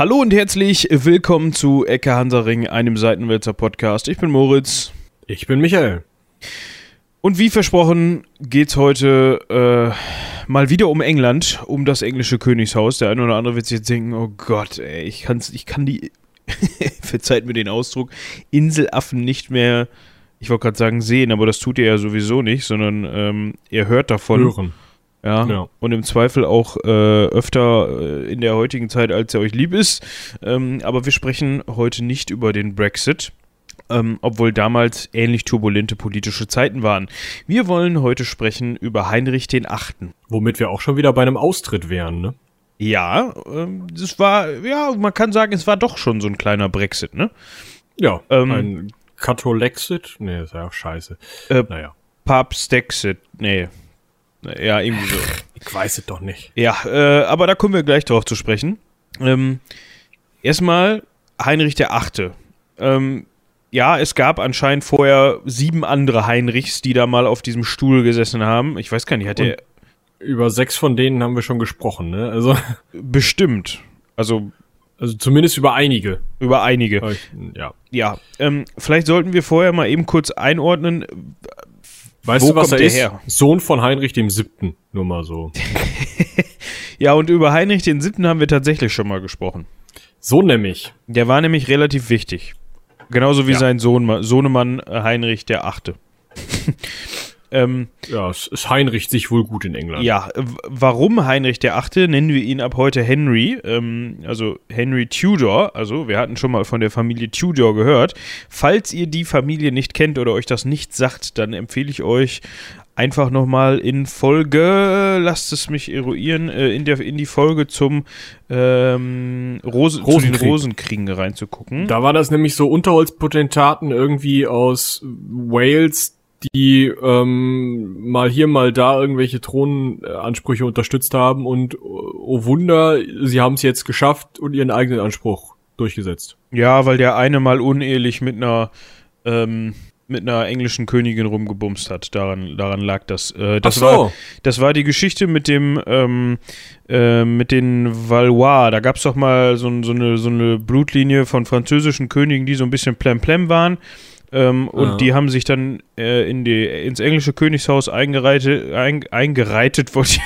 Hallo und herzlich willkommen zu Ecke Hansaring, einem Seitenwälzer Podcast. Ich bin Moritz. Ich bin Michael. Und wie versprochen geht's heute äh, mal wieder um England, um das englische Königshaus. Der eine oder andere wird sich jetzt denken, oh Gott, ey, ich, kann's, ich kann die, verzeiht mir den Ausdruck, Inselaffen nicht mehr, ich wollte gerade sagen sehen, aber das tut ihr ja sowieso nicht, sondern ähm, ihr hört davon. Hören. Ja, Ja. und im Zweifel auch äh, öfter äh, in der heutigen Zeit, als er euch lieb ist. Ähm, aber wir sprechen heute nicht über den Brexit, ähm, obwohl damals ähnlich turbulente politische Zeiten waren. Wir wollen heute sprechen über Heinrich den Achten. Womit wir auch schon wieder bei einem Austritt wären, ne? Ja, ähm, das war, ja, man kann sagen, es war doch schon so ein kleiner Brexit, ne? Ja, Ähm, ein Katholexit? Nee, ist ja auch scheiße. Äh, Naja, Papstexit, nee. Ja, irgendwie so. ich weiß es doch nicht. Ja, äh, aber da kommen wir gleich drauf zu sprechen. Ähm, erstmal Heinrich der Achte. Ähm, ja, es gab anscheinend vorher sieben andere Heinrichs, die da mal auf diesem Stuhl gesessen haben. Ich weiß gar nicht, hat er Über sechs von denen haben wir schon gesprochen, ne? Also, bestimmt. Also also zumindest über einige. über einige. Ja. Ja, ähm, vielleicht sollten wir vorher mal eben kurz einordnen. Weißt Wo du, was er ist? her? Sohn von Heinrich dem Siebten. Nur mal so. Ja, und über Heinrich den Siebten haben wir tatsächlich schon mal gesprochen. So nämlich. Der war nämlich relativ wichtig. Genauso wie Ja. sein Sohn, Sohnemann äh, Heinrich der Achte. Ähm, Ja, es, es heinricht sich wohl gut in England. Ja, warum Heinrich der Achte? Nennen wir ihn ab heute Henry, ähm, also Henry Tudor. Also wir hatten schon mal von der Familie Tudor gehört. Falls ihr die Familie nicht kennt oder euch das nicht sagt, dann empfehle ich euch einfach nochmal in Folge, lasst es mich eruieren, äh, in, der, in die Folge zum ähm, Rose, zu den Rosenkrieg. Rosenkriegen reinzugucken. Da war das nämlich so Unterholzpotentaten irgendwie aus Wales, die ähm, mal hier, mal da irgendwelche Thronansprüche unterstützt haben und oh Wunder, sie haben es jetzt geschafft und ihren eigenen Anspruch durchgesetzt. Ja, weil der eine mal unehelich mit einer ähm, mit einer englischen Königin rumgebumst hat. Daran, daran lag das. Äh, das, so. war, das war die Geschichte mit dem ähm, äh, mit den Valois. Da gab es doch mal so, so, eine, so eine Blutlinie von französischen Königen, die so ein bisschen plemplem waren. Ähm, und Ja. die haben sich dann äh, in die, ins englische Königshaus eingereitet, ein, eingereitet, wollte ich-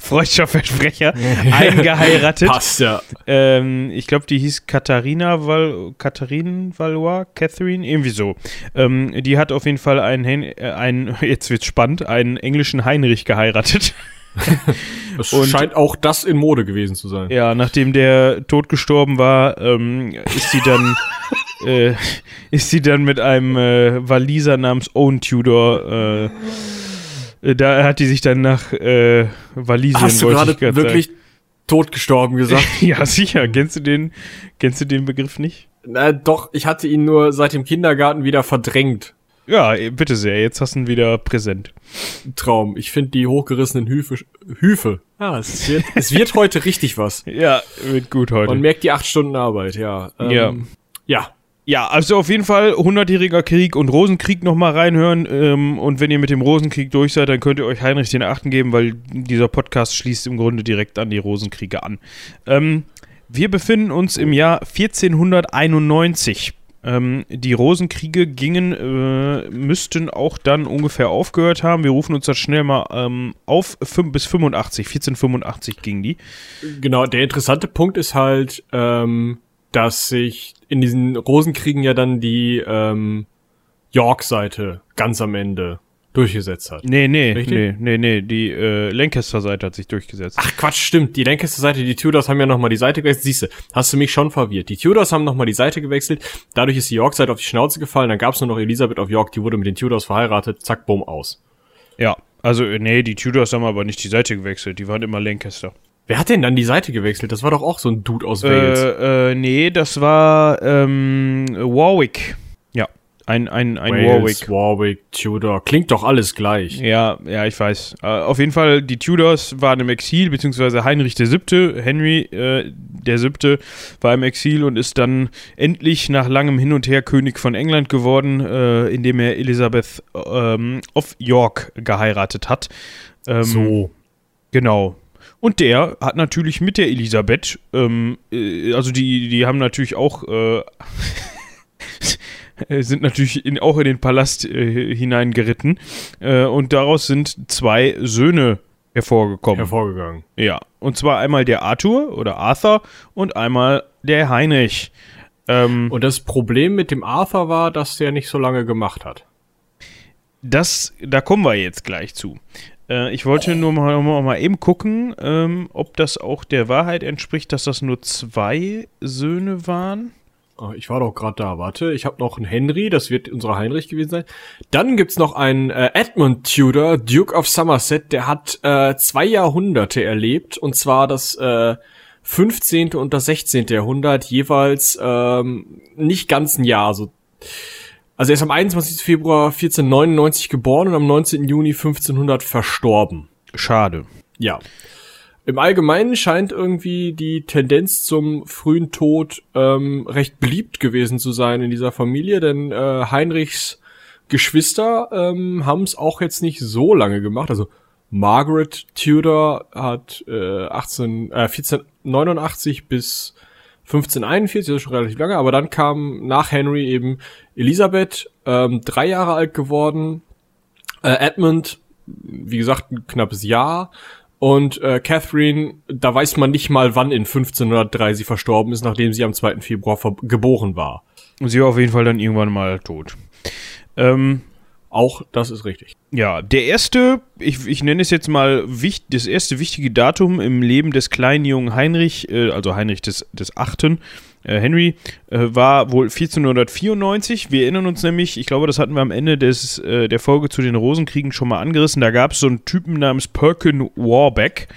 freudscher Versprecher, eingeheiratet. Passt ja. Ähm, ich glaube, die hieß Katharina Val Katharine Valois, Catherine, irgendwie so. Ähm, die hat auf jeden Fall einen, Hen äh, einen, jetzt wird's spannend, einen englischen Heinrich geheiratet. Es scheint auch das in Mode gewesen zu sein. Ja, nachdem der tot gestorben war, ähm, ist sie dann, äh, ist sie dann mit einem äh, Waliser namens Owen Tudor, äh, äh, da hat die sich dann nach äh, Walisien, Hast du gerade grad wirklich totgestorben gesagt? Sagen. Ja, sicher. Kennst du den, kennst du den Begriff nicht? Na, doch, ich hatte ihn nur seit dem Kindergarten wieder verdrängt. Ja, bitte sehr. Jetzt hast du ihn wieder präsent. Traum. Ich finde die hochgerissenen Hüfe. Hüfe. Ja, es wird, es wird heute richtig was. Ja, wird gut heute. Man merkt die acht Stunden Arbeit, ja. Ähm, Ja. Ja. Ja, also auf jeden Fall 100-jähriger Krieg und Rosenkrieg nochmal reinhören. Ähm, und wenn ihr mit dem Rosenkrieg durch seid, dann könnt ihr euch Heinrich den Achten geben, weil dieser Podcast schließt im Grunde direkt an die Rosenkriege an. Ähm, wir befinden uns im Jahr 1491. Ähm, die Rosenkriege gingen, äh, müssten auch dann ungefähr aufgehört haben. Wir rufen uns das schnell mal ähm, auf. Bis 85, 1485 gingen die. Genau, der interessante Punkt ist halt, ähm, dass sich in diesen Rosenkriegen ja dann die ähm, York-Seite ganz am Ende durchgesetzt hat. Nee, nee, Richtig? nee, nee, nee, die äh, Lancaster-Seite hat sich durchgesetzt. Ach Quatsch, stimmt. Die Lancaster-Seite, die Tudors haben ja nochmal die Seite gewechselt. Siehste, hast du mich schon verwirrt. Die Tudors haben nochmal die Seite gewechselt. Dadurch ist die York-Seite auf die Schnauze gefallen. Dann gab's nur noch Elisabeth of York, die wurde mit den Tudors verheiratet. Zack, bumm, aus. Ja, also äh, nee, die Tudors haben aber nicht die Seite gewechselt, die waren immer Lancaster. Wer hat denn dann die Seite gewechselt? Das war doch auch so ein Dude aus Wales. Äh, äh, nee, das war ähm, Warwick. Ja, ein, ein, ein Warwick. Wales, Warwick, Tudor. Klingt doch alles gleich. Ja, ja, ich weiß. Äh, auf jeden Fall, die Tudors waren im Exil, beziehungsweise Heinrich der Siebte, Henry äh, der Siebte war im Exil und ist dann endlich nach langem Hin und Her König von England geworden, äh, indem er Elisabeth ähm, of York geheiratet hat. Ähm, So. Genau. Und der hat natürlich mit der Elisabeth, ähm, äh, also die, die haben natürlich auch, äh, sind natürlich in, auch in den Palast äh, hineingeritten. Äh, und daraus sind zwei Söhne hervorgekommen. Hervorgegangen. Ja, und zwar einmal der Arthur oder Arthur und einmal der Heinrich. Ähm, und das Problem mit dem Arthur war, dass der nicht so lange gemacht hat. Das, da kommen wir jetzt gleich zu. Äh, ich wollte nur mal, mal, mal eben gucken, ähm, ob das auch der Wahrheit entspricht, dass das nur zwei Söhne waren. Oh, ich war doch gerade da, warte. Ich habe noch einen Henry, das wird unser Heinrich gewesen sein. Dann gibt's noch einen äh, Edmund Tudor, Duke of Somerset, der hat äh, zwei Jahrhunderte erlebt, und zwar das äh, 15. und das 16. Jahrhundert, jeweils ähm, nicht ganz ein Jahr. So. Also er ist am 21. Februar 1499 geboren und am 19. Juni 1500 verstorben. Schade. Ja. Im Allgemeinen scheint irgendwie die Tendenz zum frühen Tod ähm, recht beliebt gewesen zu sein in dieser Familie, denn äh, Heinrichs Geschwister ähm, haben es auch jetzt nicht so lange gemacht. Also Margaret Tudor hat äh, 18, äh, 1489 bis 1541, das ist schon relativ lange, aber dann kam nach Henry eben Elisabeth, ähm, drei Jahre alt geworden, äh, Edmund, wie gesagt, ein knappes Jahr, und äh, Catherine, da weiß man nicht mal, wann in 1503 sie verstorben ist, nachdem sie am 2. Februar geboren war. Und sie war auf jeden Fall dann irgendwann mal tot. Ähm, auch das ist richtig. Ja, der erste, ich, ich nenne es jetzt mal wichtig, das erste wichtige Datum im Leben des kleinen jungen Heinrich, äh, also Heinrich des, des Achten, äh, Henry äh, war wohl 1494. Wir erinnern uns nämlich, ich glaube, das hatten wir am Ende des, äh, der Folge zu den Rosenkriegen schon mal angerissen. Da gab es so einen Typen namens Perkin Warbeck.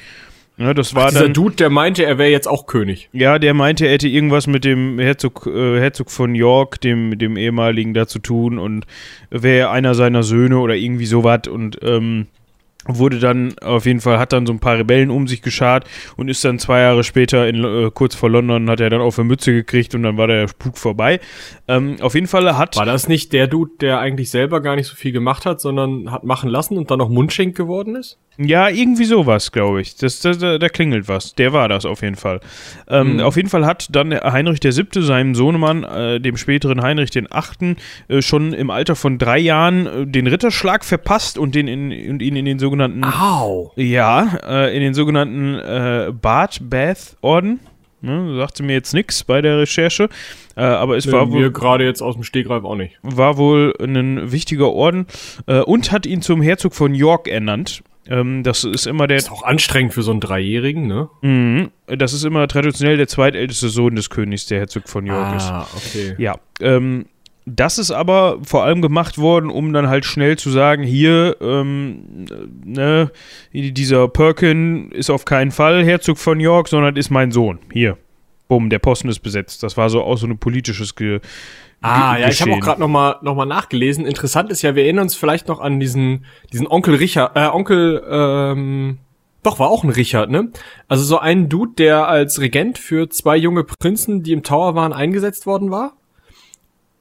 Ja, das war Ach, dieser dann, Dude, der meinte, er wäre jetzt auch König. Ja, der meinte, er hätte irgendwas mit dem Herzog, äh, Herzog von York, dem, dem ehemaligen, da zu tun und wäre einer seiner Söhne oder irgendwie sowas. Und ähm, wurde dann auf jeden Fall, hat dann so ein paar Rebellen um sich geschart und ist dann zwei Jahre später, in, äh, kurz vor London, hat er dann auf eine Mütze gekriegt und dann war der Spuk vorbei. Ähm, auf jeden Fall hat. War das nicht der Dude, der eigentlich selber gar nicht so viel gemacht hat, sondern hat machen lassen und dann noch Mundschenk geworden ist? Ja, irgendwie sowas, glaube ich. Das, das, da, da, klingelt was. Der war das auf jeden Fall. Ähm, mhm. Auf jeden Fall hat dann Heinrich VII., seinem Sohnemann, äh, dem späteren Heinrich VIII., äh, schon im Alter von drei Jahren äh, den Ritterschlag verpasst und, den in, und ihn in den sogenannten. Au! Ja, äh, in den sogenannten äh, Bad Bath Orden. Ne, sagte mir jetzt nichts bei der Recherche, äh, aber es nee, war wohl gerade jetzt aus dem Stegreif auch nicht. War wohl ein wichtiger Orden äh, und hat ihn zum Herzog von York ernannt. Ähm, das ist immer der. Ist auch anstrengend für so einen Dreijährigen, ne? Mhm. Das ist immer traditionell der zweitälteste Sohn des Königs, der Herzog von York ah, ist. Ah, okay. Ja. Ähm, das ist aber vor allem gemacht worden, um dann halt schnell zu sagen, hier, ähm, ne, dieser Perkin ist auf keinen Fall Herzog von York, sondern ist mein Sohn. Hier. Bumm, der Posten ist besetzt. Das war so auch so ein politisches Ge Ah, ja, ich habe auch gerade noch mal noch mal nachgelesen. Interessant ist ja, wir erinnern uns vielleicht noch an diesen diesen Onkel Richard, äh, Onkel ähm, doch war auch ein Richard, ne? Also so ein Dude, der als Regent für zwei junge Prinzen, die im Tower waren, eingesetzt worden war.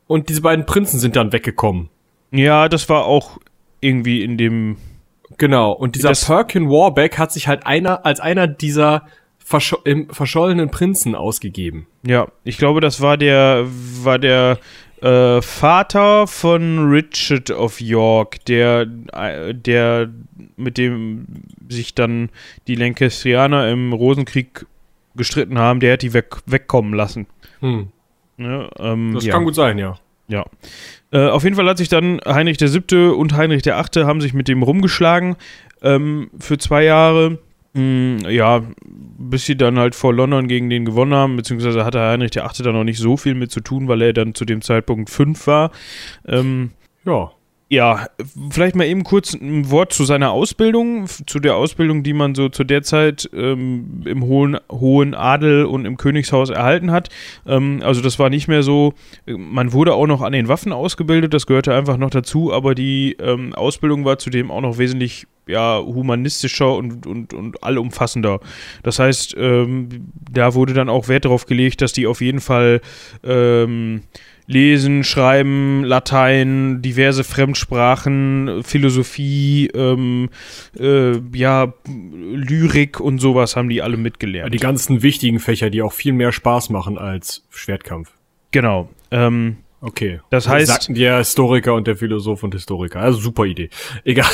Und diese beiden Prinzen sind dann weggekommen. Ja, das war auch irgendwie in dem Genau, und dieser Perkin Warbeck hat sich halt einer als einer dieser Versch im verschollenen Prinzen ausgegeben. Ja, ich glaube, das war der, war der äh, Vater von Richard of York, der, äh, der mit dem sich dann die Lancastrianer im Rosenkrieg gestritten haben, der hat die weg, wegkommen lassen. Hm. Ja, ähm, das ja. kann gut sein, ja. Ja. Äh, auf jeden Fall hat sich dann Heinrich VII. und Heinrich VIII. haben sich mit dem rumgeschlagen ähm, für zwei Jahre. Mm, ja, bis sie dann halt vor London gegen den gewonnen haben, beziehungsweise hatte Heinrich der Achte da noch nicht so viel mit zu tun, weil er dann zu dem Zeitpunkt fünf war. Ähm, ja. Ja, vielleicht mal eben kurz ein Wort zu seiner Ausbildung, zu der Ausbildung, die man so zu der Zeit ähm, im hohen, hohen Adel und im Königshaus erhalten hat. Ähm, also das war nicht mehr so, man wurde auch noch an den Waffen ausgebildet, das gehörte einfach noch dazu, aber die ähm, Ausbildung war zudem auch noch wesentlich ja, humanistischer und, und, und allumfassender. Das heißt, ähm, da wurde dann auch Wert darauf gelegt, dass die auf jeden Fall ähm, Lesen, Schreiben, Latein, diverse Fremdsprachen, Philosophie, ähm, äh, ja, Lyrik und sowas haben die alle mitgelernt. Die ganzen wichtigen Fächer, die auch viel mehr Spaß machen als Schwertkampf. Genau. Ähm, Okay. Das heißt- Sagten der Historiker und der Philosoph und Historiker. Also super Idee. Egal.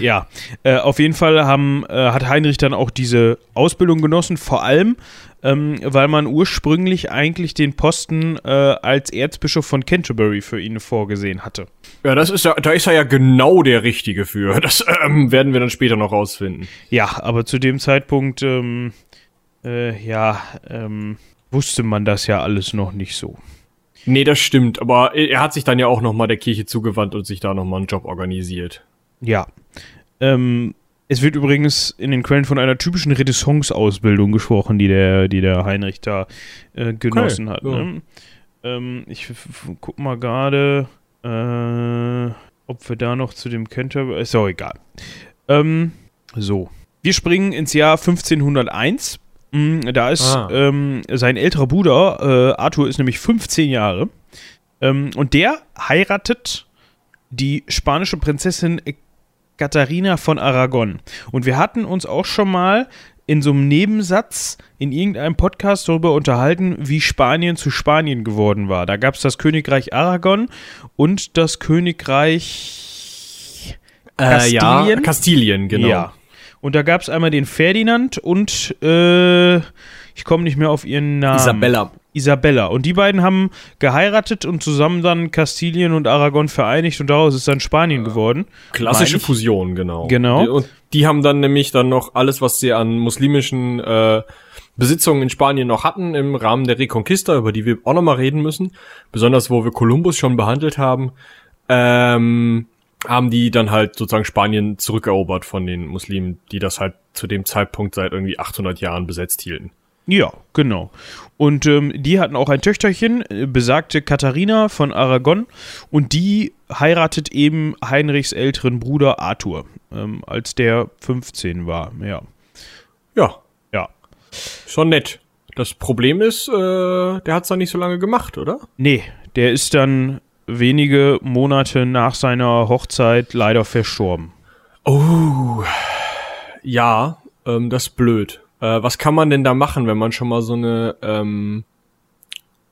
ja, äh, auf jeden Fall haben, äh, hat Heinrich dann auch diese Ausbildung genossen, vor allem, ähm, weil man ursprünglich eigentlich den Posten äh, als Erzbischof von Canterbury für ihn vorgesehen hatte. Ja, das ist ja, da ist er ja genau der Richtige für. Das ähm, werden wir dann später noch rausfinden. Ja, aber zu dem Zeitpunkt, ähm, äh, ja, ähm, wusste man das ja alles noch nicht so. Nee, das stimmt. Aber er hat sich dann ja auch nochmal der Kirche zugewandt und sich da nochmal einen Job organisiert. Ja. Ähm, es wird übrigens in den Quellen von einer typischen Renaissance-Ausbildung gesprochen, die der, die der Heinrich da äh, genossen Okay, hat. ja. Ne? Ähm, ich guck mal gerade, äh, ob wir da noch zu dem Canterbury. Ist auch egal. Ähm, so. Wir springen ins Jahr 1501. Mm, Da ist Ah. ähm, sein älterer Bruder, äh, Arthur, ist nämlich 15 Jahre. Ähm, und der heiratet die spanische Prinzessin Katharina von Aragon. Und wir hatten uns auch schon mal in so einem Nebensatz in irgendeinem Podcast darüber unterhalten, wie Spanien zu Spanien geworden war. Da gab es das Königreich Aragon und das Königreich Äh, ja, Kastilien? Kastilien, genau. Ja. Und da gab es einmal den Ferdinand und äh, ich komme nicht mehr auf ihren Namen. Isabella. Isabella. Und die beiden haben geheiratet und zusammen dann Kastilien und Aragon vereinigt und daraus ist dann Spanien geworden. Klassische. Fusion, genau. Genau. Und die haben dann nämlich dann noch alles, was sie an muslimischen äh, Besitzungen in Spanien noch hatten, im Rahmen der Reconquista, über die wir auch nochmal reden müssen, besonders wo wir Kolumbus schon behandelt haben, ähm, haben die dann halt sozusagen Spanien zurückerobert von den Muslimen, die das halt zu dem Zeitpunkt seit irgendwie 800 Jahren besetzt hielten. Ja, genau. Und ähm, die hatten auch ein Töchterchen, äh, besagte Katharina von Aragon. Und die heiratet eben Heinrichs älteren Bruder Arthur, ähm, als der 15 war. Ja. Ja, Ja. schon nett. Das Problem ist, äh, der hat's dann nicht so lange gemacht, oder? Nee, der ist dann wenige Monate nach seiner Hochzeit leider verstorben. Oh, ja, ähm, das ist blöd. Äh, was kann man denn da machen, wenn man schon mal so eine ähm,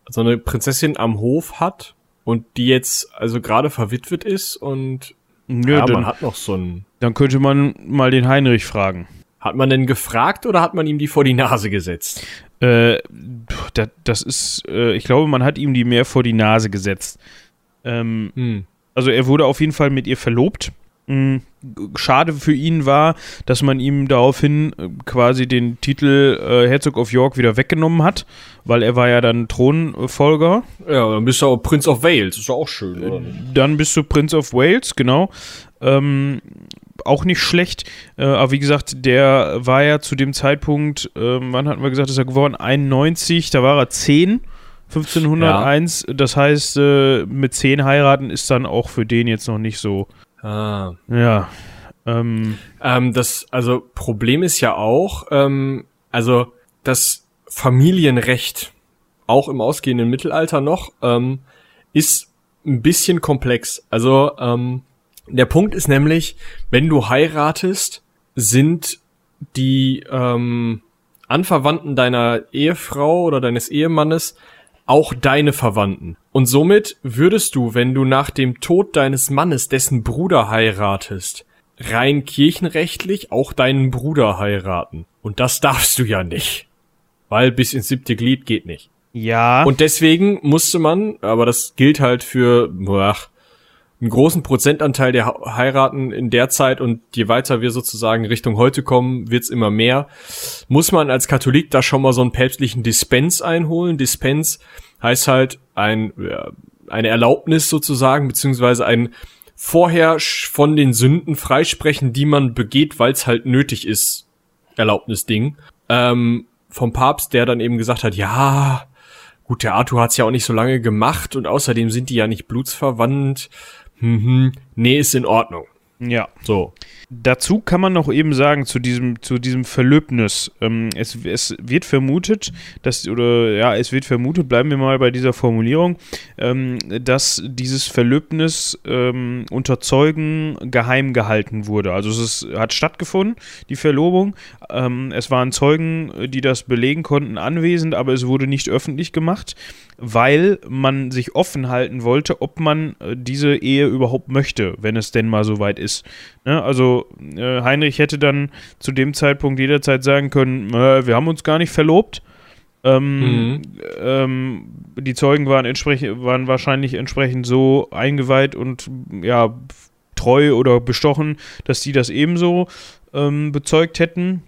so eine Prinzessin am Hof hat und die jetzt also gerade verwitwet ist und Ja, ja, dann, man hat noch so ein dann könnte man mal den Heinrich fragen. hat man denn gefragt oder hat man ihm die vor die Nase gesetzt? Äh, das, das ist, äh, ich glaube, man hat ihm die mehr vor die Nase gesetzt. Ähm, Hm. also er wurde auf jeden Fall mit ihr verlobt. Mm, Schade für ihn war, dass man ihm daraufhin äh, quasi den Titel äh, Herzog of York wieder weggenommen hat, weil er war ja dann Thronfolger. Ja, dann bist du auch Prince of Wales, ist ja auch schön, oder? Dann bist du Prince of Wales, genau. Ähm, auch nicht schlecht. Äh, aber wie gesagt, der war ja zu dem Zeitpunkt, ähm, wann hatten wir gesagt, ist er geworden? 91, da war er 10. 1501, das heißt, äh, mit 10 heiraten ist dann auch für den jetzt noch nicht so. Ah. Ja. Ähm, Ähm, das, also Problem ist ja auch, ähm, also das Familienrecht, auch im ausgehenden Mittelalter noch, ähm, ist ein bisschen komplex. Also ähm, der Punkt ist nämlich, wenn du heiratest, sind die ähm, Anverwandten deiner Ehefrau oder deines Ehemannes auch deine Verwandten. Und somit würdest du, wenn du nach dem Tod deines Mannes dessen Bruder heiratest, rein kirchenrechtlich auch deinen Bruder heiraten. Und das darfst du ja nicht. Weil bis ins siebte Glied geht nicht. ja. Und deswegen musste man, aber das gilt halt für boah, einen großen Prozentanteil der heiraten in der Zeit und je weiter wir sozusagen Richtung heute kommen, wird's immer mehr, muss man als Katholik da schon mal so einen päpstlichen Dispens einholen. Dispens heißt halt ein, eine Erlaubnis sozusagen, beziehungsweise ein vorher von den Sünden freisprechen, die man begeht, weil es halt nötig ist, Erlaubnisding. Ähm, vom Papst, der dann eben gesagt hat, ja, gut, der Arthur hat's ja auch nicht so lange gemacht und außerdem sind die ja nicht blutsverwandt. Mhm. Nee, ist in Ordnung. ja. So. Dazu kann man noch eben sagen, zu diesem, zu diesem Verlöbnis. Ähm, es, es wird vermutet, dass, oder ja, es wird vermutet, bleiben wir mal bei dieser Formulierung, ähm, dass dieses Verlöbnis ähm, unter Zeugen geheim gehalten wurde. Also es ist, hat stattgefunden, die Verlobung. Ähm, es waren Zeugen, die das belegen konnten, anwesend, aber es wurde nicht öffentlich gemacht, weil man sich offen halten wollte, ob man äh, diese Ehe überhaupt möchte, wenn es denn mal soweit ist. Ne? Also äh, Heinrich hätte dann zu dem Zeitpunkt jederzeit sagen können, äh, wir haben uns gar nicht verlobt. Ähm, mhm. ähm, die Zeugen waren, waren wahrscheinlich entsprechend so eingeweiht und ja, treu oder bestochen, dass sie das ebenso ähm, bezeugt hätten.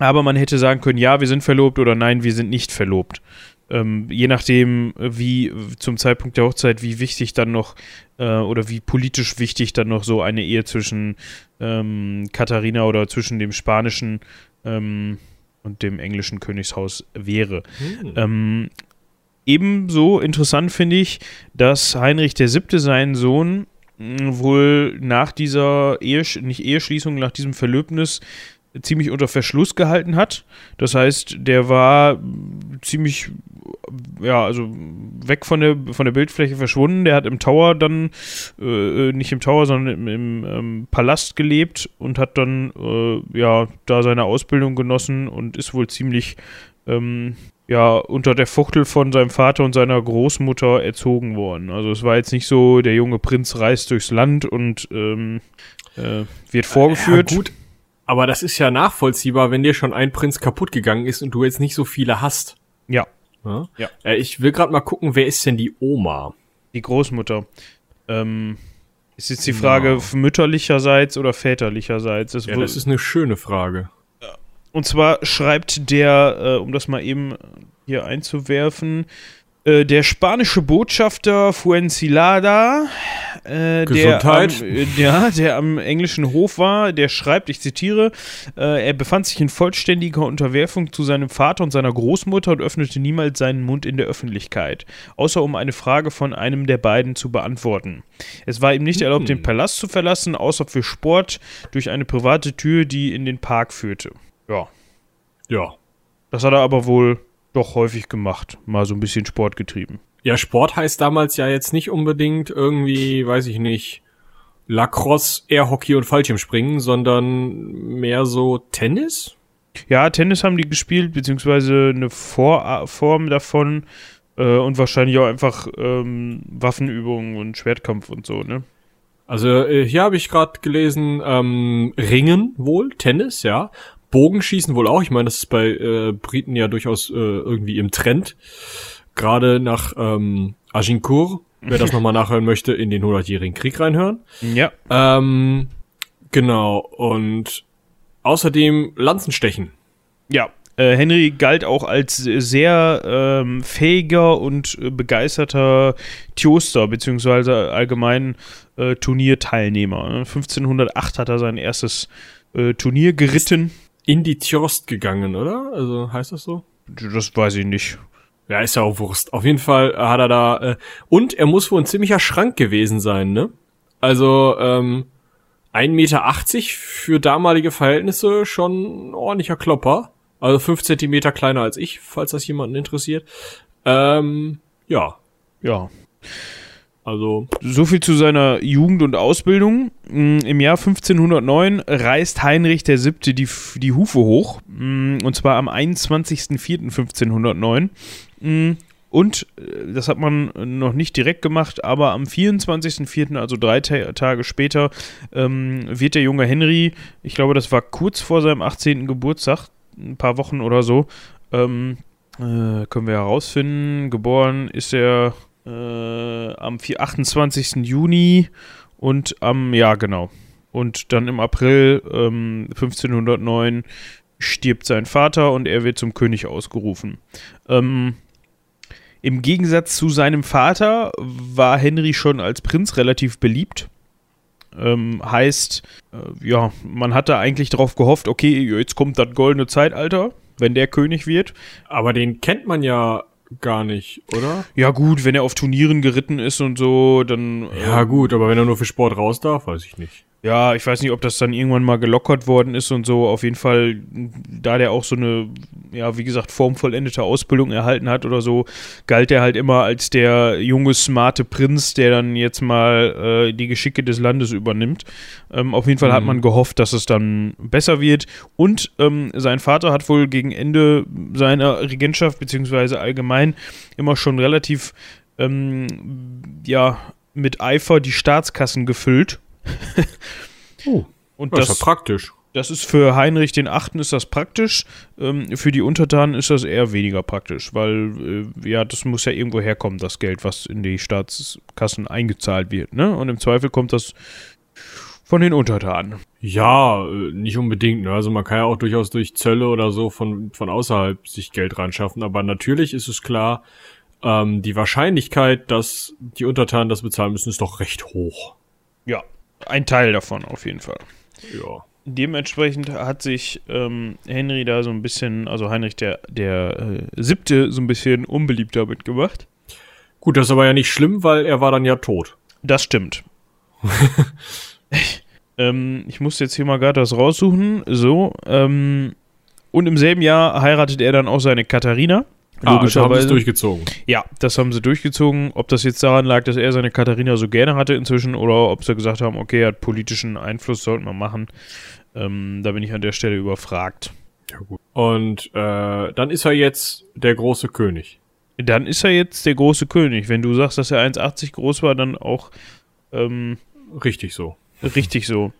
Aber man hätte sagen können, ja, wir sind verlobt oder nein, wir sind nicht verlobt. Ähm, je nachdem, wie zum Zeitpunkt der Hochzeit, wie wichtig dann noch äh, oder wie politisch wichtig dann noch so eine Ehe zwischen ähm, Katharina oder zwischen dem spanischen ähm, und dem englischen Königshaus wäre. Hm. Ähm, ebenso interessant finde ich, dass Heinrich VII. seinen Sohn wohl nach dieser Ehe, nicht Eheschließung, nach diesem Verlöbnis ziemlich unter Verschluss gehalten hat. Das heißt, der war ziemlich, ja, also weg von der, von der Bildfläche verschwunden. Der hat im Tower dann, äh, nicht im Tower, sondern im, im ähm, Palast gelebt und hat dann, äh, ja, da seine Ausbildung genossen und ist wohl ziemlich, ähm, ja, unter der Fuchtel von seinem Vater und seiner Großmutter erzogen worden. Also es war jetzt nicht so, der junge Prinz reist durchs Land und ähm, äh, wird vorgeführt. Ja, gut, aber das ist ja nachvollziehbar, wenn dir schon ein Prinz kaputt gegangen ist und du jetzt nicht so viele hast. Ja. Ja. ja. Äh, ich will gerade mal gucken, wer ist denn die Oma? Die Großmutter. Ähm, ist jetzt die Frage ja. mütterlicherseits oder väterlicherseits? Das, ja, das ist eine schöne Frage. Und zwar schreibt der, äh, um das mal eben hier einzuwerfen, der spanische Botschafter Fuencilada, äh, der, am, äh, ja, der am englischen Hof war, der schreibt, ich zitiere, äh, er befand sich in vollständiger Unterwerfung zu seinem Vater und seiner Großmutter und öffnete niemals seinen Mund in der Öffentlichkeit, außer um eine Frage von einem der beiden zu beantworten. Es war ihm nicht erlaubt, den hm. Palast zu verlassen, außer für Sport durch eine private Tür, die in den Park führte. Ja. Ja. Das hat er aber wohl doch häufig gemacht. Mal so ein bisschen Sport getrieben. Ja, Sport heißt damals ja jetzt nicht unbedingt irgendwie, weiß ich nicht, Lacrosse, Airhockey und Fallschirmspringen, sondern mehr so Tennis? Ja, Tennis haben die gespielt, beziehungsweise eine Vorform davon äh, und wahrscheinlich auch einfach ähm, Waffenübungen und Schwertkampf und so, ne? Also äh, hier habe ich gerade gelesen, ähm, Ringen wohl, Tennis, ja. Bogenschießen wohl auch. Ich meine, das ist bei äh, Briten ja durchaus äh, irgendwie im Trend. Gerade nach ähm, Agincourt, wer das nochmal nachhören möchte, in den 100-jährigen Krieg reinhören. Ja. Ähm, genau. Und außerdem Lanzenstechen. Ja, äh, Henry galt auch als sehr ähm, fähiger und äh, begeisterter Tioster, beziehungsweise allgemein äh, Turnierteilnehmer. 1508 hat er sein erstes äh, Turnier geritten in die Tjost gegangen, oder? Also heißt das so? Das weiß ich nicht. Ja, ist ja auch Wurst. Auf jeden Fall hat er da äh, und er muss wohl ein ziemlicher Schrank gewesen sein, ne? Also ähm, 1,80 Meter für damalige Verhältnisse schon ein ordentlicher Klopper. Also fünf Zentimeter kleiner als ich, falls das jemanden interessiert. Ähm, ja. Ja. Also. So viel zu seiner Jugend und Ausbildung. Mm, Im Jahr 1509 reißt Heinrich VII. die, die Hufe hoch. Mm, und zwar am 21.04.1509. Mm, und äh, das hat man noch nicht direkt gemacht, aber am 24.04., also drei Tage später, ähm, wird der junge Henry, ich glaube, das war kurz vor seinem 18. Geburtstag, ein paar Wochen oder so, ähm, äh, können wir herausfinden. Geboren ist er äh, am 28. Juni und am, ja genau. Und dann im April ähm, 1509 stirbt sein Vater und er wird zum König ausgerufen. Ähm, Im Gegensatz zu seinem Vater war Henry schon als Prinz relativ beliebt. Ähm, heißt, äh, ja, man hatte eigentlich darauf gehofft, okay, jetzt kommt das goldene Zeitalter, wenn der König wird. Aber den kennt man ja gar nicht, oder? Ja, gut, wenn er auf Turnieren geritten ist und so, dann. Ja, ähm, gut, aber wenn er nur für Sport raus darf, weiß ich nicht. Ja, ich weiß nicht, ob das dann irgendwann mal gelockert worden ist und so. Auf jeden Fall, da der auch so eine, ja, wie gesagt, formvollendete Ausbildung erhalten hat oder so, galt er halt immer als der junge, smarte Prinz, der dann jetzt mal äh, die Geschicke des Landes übernimmt. Ähm, auf jeden Fall mhm. hat man gehofft, dass es dann besser wird. Und ähm, sein Vater hat wohl gegen Ende seiner Regentschaft, beziehungsweise allgemein, immer schon relativ, ähm, ja, mit Eifer die Staatskassen gefüllt oh, und das, das ist ja praktisch. Das ist für Heinrich den Achten ist das praktisch, ähm, für die Untertanen ist das eher weniger praktisch, weil äh, ja, das muss ja irgendwo herkommen, das Geld, was in die Staatskassen eingezahlt wird, ne? Und im Zweifel kommt das von den Untertanen. Ja, äh, nicht unbedingt, ne? Also man kann ja auch durchaus durch Zölle oder so von, von außerhalb sich Geld reinschaffen, aber natürlich ist es klar, ähm, die Wahrscheinlichkeit, dass die Untertanen das bezahlen müssen, ist doch recht hoch. Ja, ein Teil davon auf jeden Fall. Ja. Dementsprechend hat sich ähm, Henry da so ein bisschen, also Heinrich der, der äh, siebte, so ein bisschen unbeliebt damit gemacht. Gut, das ist aber ja nicht schlimm, weil er war dann ja tot. Das stimmt. ich, ähm, ich muss jetzt hier mal gerade das raussuchen. So, ähm, und im selben Jahr heiratet er dann auch seine Katharina. Ah, also haben sie durchgezogen. Ja, das haben sie durchgezogen. Ob das jetzt daran lag, dass er seine Katharina so gerne hatte inzwischen oder ob sie gesagt haben, okay, er hat politischen Einfluss, sollten wir machen. Ähm, da bin ich an der Stelle überfragt. Ja, gut. Und äh, dann ist er jetzt der große König. Dann ist er jetzt der große König. Wenn du sagst, dass er 1,80 groß war, dann auch. Ähm, richtig so. Richtig so.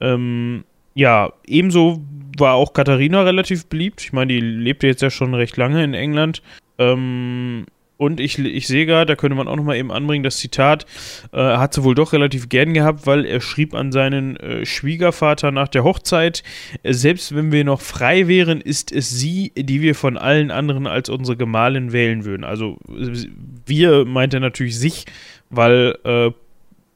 Ähm, ja, ebenso war auch Katharina relativ beliebt. Ich meine, die lebte jetzt ja schon recht lange in England. Ähm, und ich, ich sehe gerade, da könnte man auch nochmal eben anbringen, das Zitat äh, hat sie wohl doch relativ gern gehabt, weil er schrieb an seinen äh, Schwiegervater nach der Hochzeit, äh, selbst wenn wir noch frei wären, ist es sie, die wir von allen anderen als unsere Gemahlin wählen würden. Also wir meint er natürlich sich, weil äh,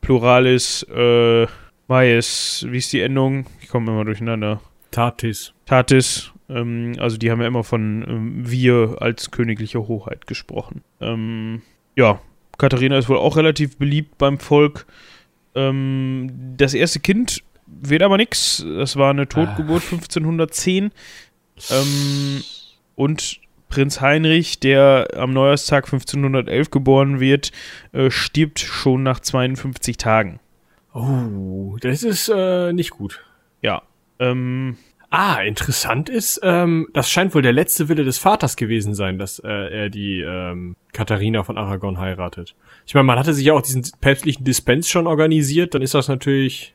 Pluralis äh, Maies, wie ist die Endung? Ich komme immer durcheinander. Tatis. Tatis. Ähm, also die haben ja immer von ähm, wir als königliche Hoheit gesprochen. Ähm, ja, Katharina ist wohl auch relativ beliebt beim Volk. Ähm, das erste Kind wird aber nix. Das war eine Totgeburt ah. 1510. Ähm, und Prinz Heinrich, der am Neujahrstag 1511 geboren wird, äh, stirbt schon nach 52 Tagen. Oh, das ist äh, nicht gut. Ja, ähm, ah, interessant ist, ähm, das scheint wohl der letzte Wille des Vaters gewesen sein, dass äh, er die ähm, Katharina von Aragon heiratet. Ich meine, man hatte sich ja auch diesen päpstlichen Dispens schon organisiert, dann ist das natürlich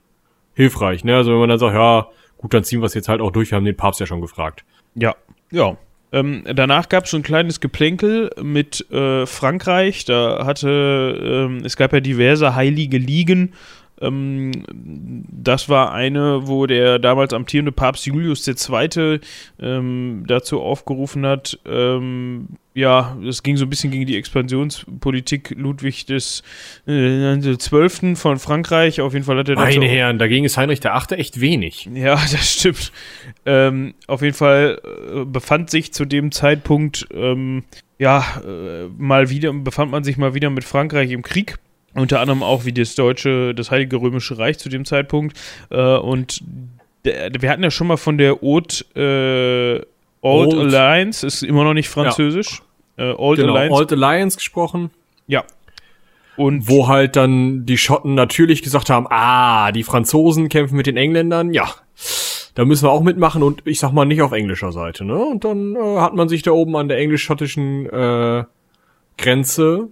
hilfreich, ne? Also wenn man dann sagt, ja, gut, dann ziehen wir es jetzt halt auch durch, wir haben den Papst ja schon gefragt. Ja, ja. Ähm, danach gab es so ein kleines Geplänkel mit äh, Frankreich. Da hatte, ähm, es gab ja diverse heilige Ligen das war eine, wo der damals amtierende Papst Julius II. Ähm, dazu aufgerufen hat, ähm, ja, es ging so ein bisschen gegen die Expansionspolitik Ludwig des äh, Zwölften von Frankreich. Auf jeden Fall hat er Meine Herren, dagegen ist Heinrich der Achte echt wenig. Ja, das stimmt. Ähm, auf jeden Fall äh, befand sich zu dem Zeitpunkt, ähm, ja, äh, mal wieder, befand man sich mal wieder mit Frankreich im Krieg unter anderem auch wie das deutsche, das Heilige Römische Reich zu dem Zeitpunkt. Äh, und der, wir hatten ja schon mal von der Haute äh, Old, Old, Alliance, ist immer noch nicht französisch. Ja. Äh, Old genau, Alliance. Old Alliance gesprochen. Ja. Und wo halt dann die Schotten natürlich gesagt haben, ah, die Franzosen kämpfen mit den Engländern, ja, da müssen wir auch mitmachen und ich sag mal nicht auf englischer Seite, ne? Und dann äh, hat man sich da oben an der englisch-schottischen äh, Grenze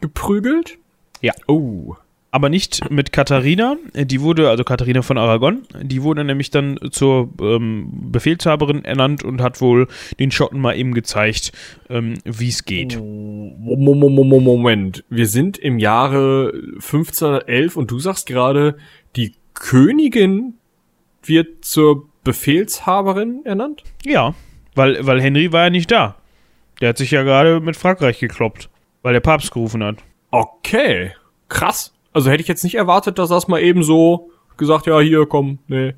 geprügelt. Ja. Oh. Aber nicht mit Katharina. Die wurde, also Katharina von Aragon, die wurde nämlich dann zur ähm, Befehlshaberin ernannt und hat wohl den Schotten mal eben gezeigt, ähm, wie es geht. Moment, wir sind im Jahre 1511 und du sagst gerade, die Königin wird zur Befehlshaberin ernannt? Ja, weil, weil Henry war ja nicht da. Der hat sich ja gerade mit Frankreich gekloppt, weil der Papst gerufen hat. Okay, krass. Also hätte ich jetzt nicht erwartet, dass das mal eben so gesagt, ja, hier, komm, nee.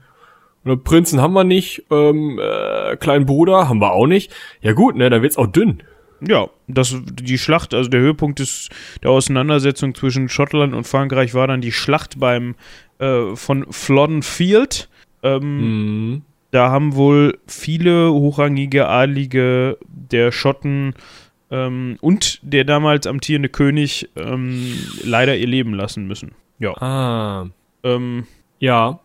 Prinzen haben wir nicht, ähm, äh, kleinen Bruder haben wir auch nicht. Ja gut, ne, dann wird's auch dünn. Ja, das, die Schlacht, also der Höhepunkt des, der Auseinandersetzung zwischen Schottland und Frankreich war dann die Schlacht beim äh, von Flodden Field. Ähm, Mhm. Da haben wohl viele hochrangige Adlige der Schotten ähm, und der damals amtierende König ähm, leider ihr Leben lassen müssen. Ja. Ah. Ähm, Ja.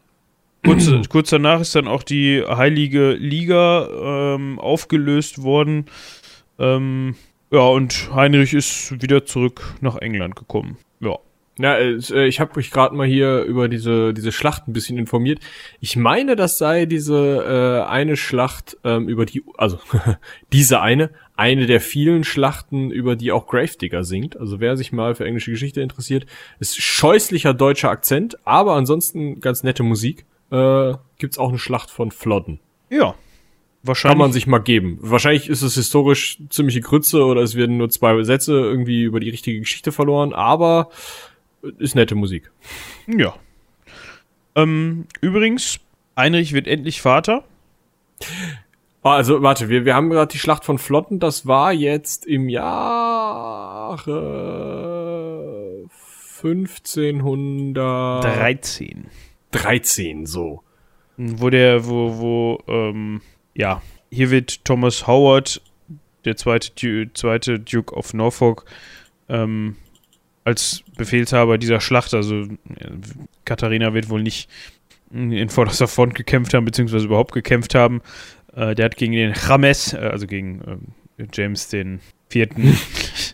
kurz, kurz danach ist dann auch die Heilige Liga ähm, aufgelöst worden. Ähm, ja, und Heinrich ist wieder zurück nach England gekommen. Ja. Es, äh, ich habe mich gerade mal hier über diese diese Schlacht ein bisschen informiert. Ich meine, das sei diese äh, eine Schlacht ähm, über die, also diese eine, eine der vielen Schlachten, über die auch Gravedigger singt. Also wer sich mal für englische Geschichte interessiert, ist scheußlicher deutscher Akzent, aber ansonsten ganz nette Musik. Äh, gibt's auch eine Schlacht von Flodden. Ja. Kann Wahrscheinlich. man sich mal geben. Wahrscheinlich ist es historisch ziemliche Grütze oder es werden nur zwei Sätze irgendwie über die richtige Geschichte verloren, aber ist nette Musik. Ja. Ähm, übrigens, Heinrich wird endlich Vater. Ah, Also, warte, wir, wir haben gerade die Schlacht von Flotten, das war jetzt im Jahre 1513, 13. so. Wo der, wo, wo, ähm, ja, hier wird Thomas Howard, der zweite, Du zweite Duke of Norfolk, ähm, als Befehlshaber dieser Schlacht, also äh, Katharina wird wohl nicht in vorderster Front gekämpft haben, beziehungsweise überhaupt gekämpft haben. Äh, der hat gegen den James, äh, also gegen ähm, James den Vierten,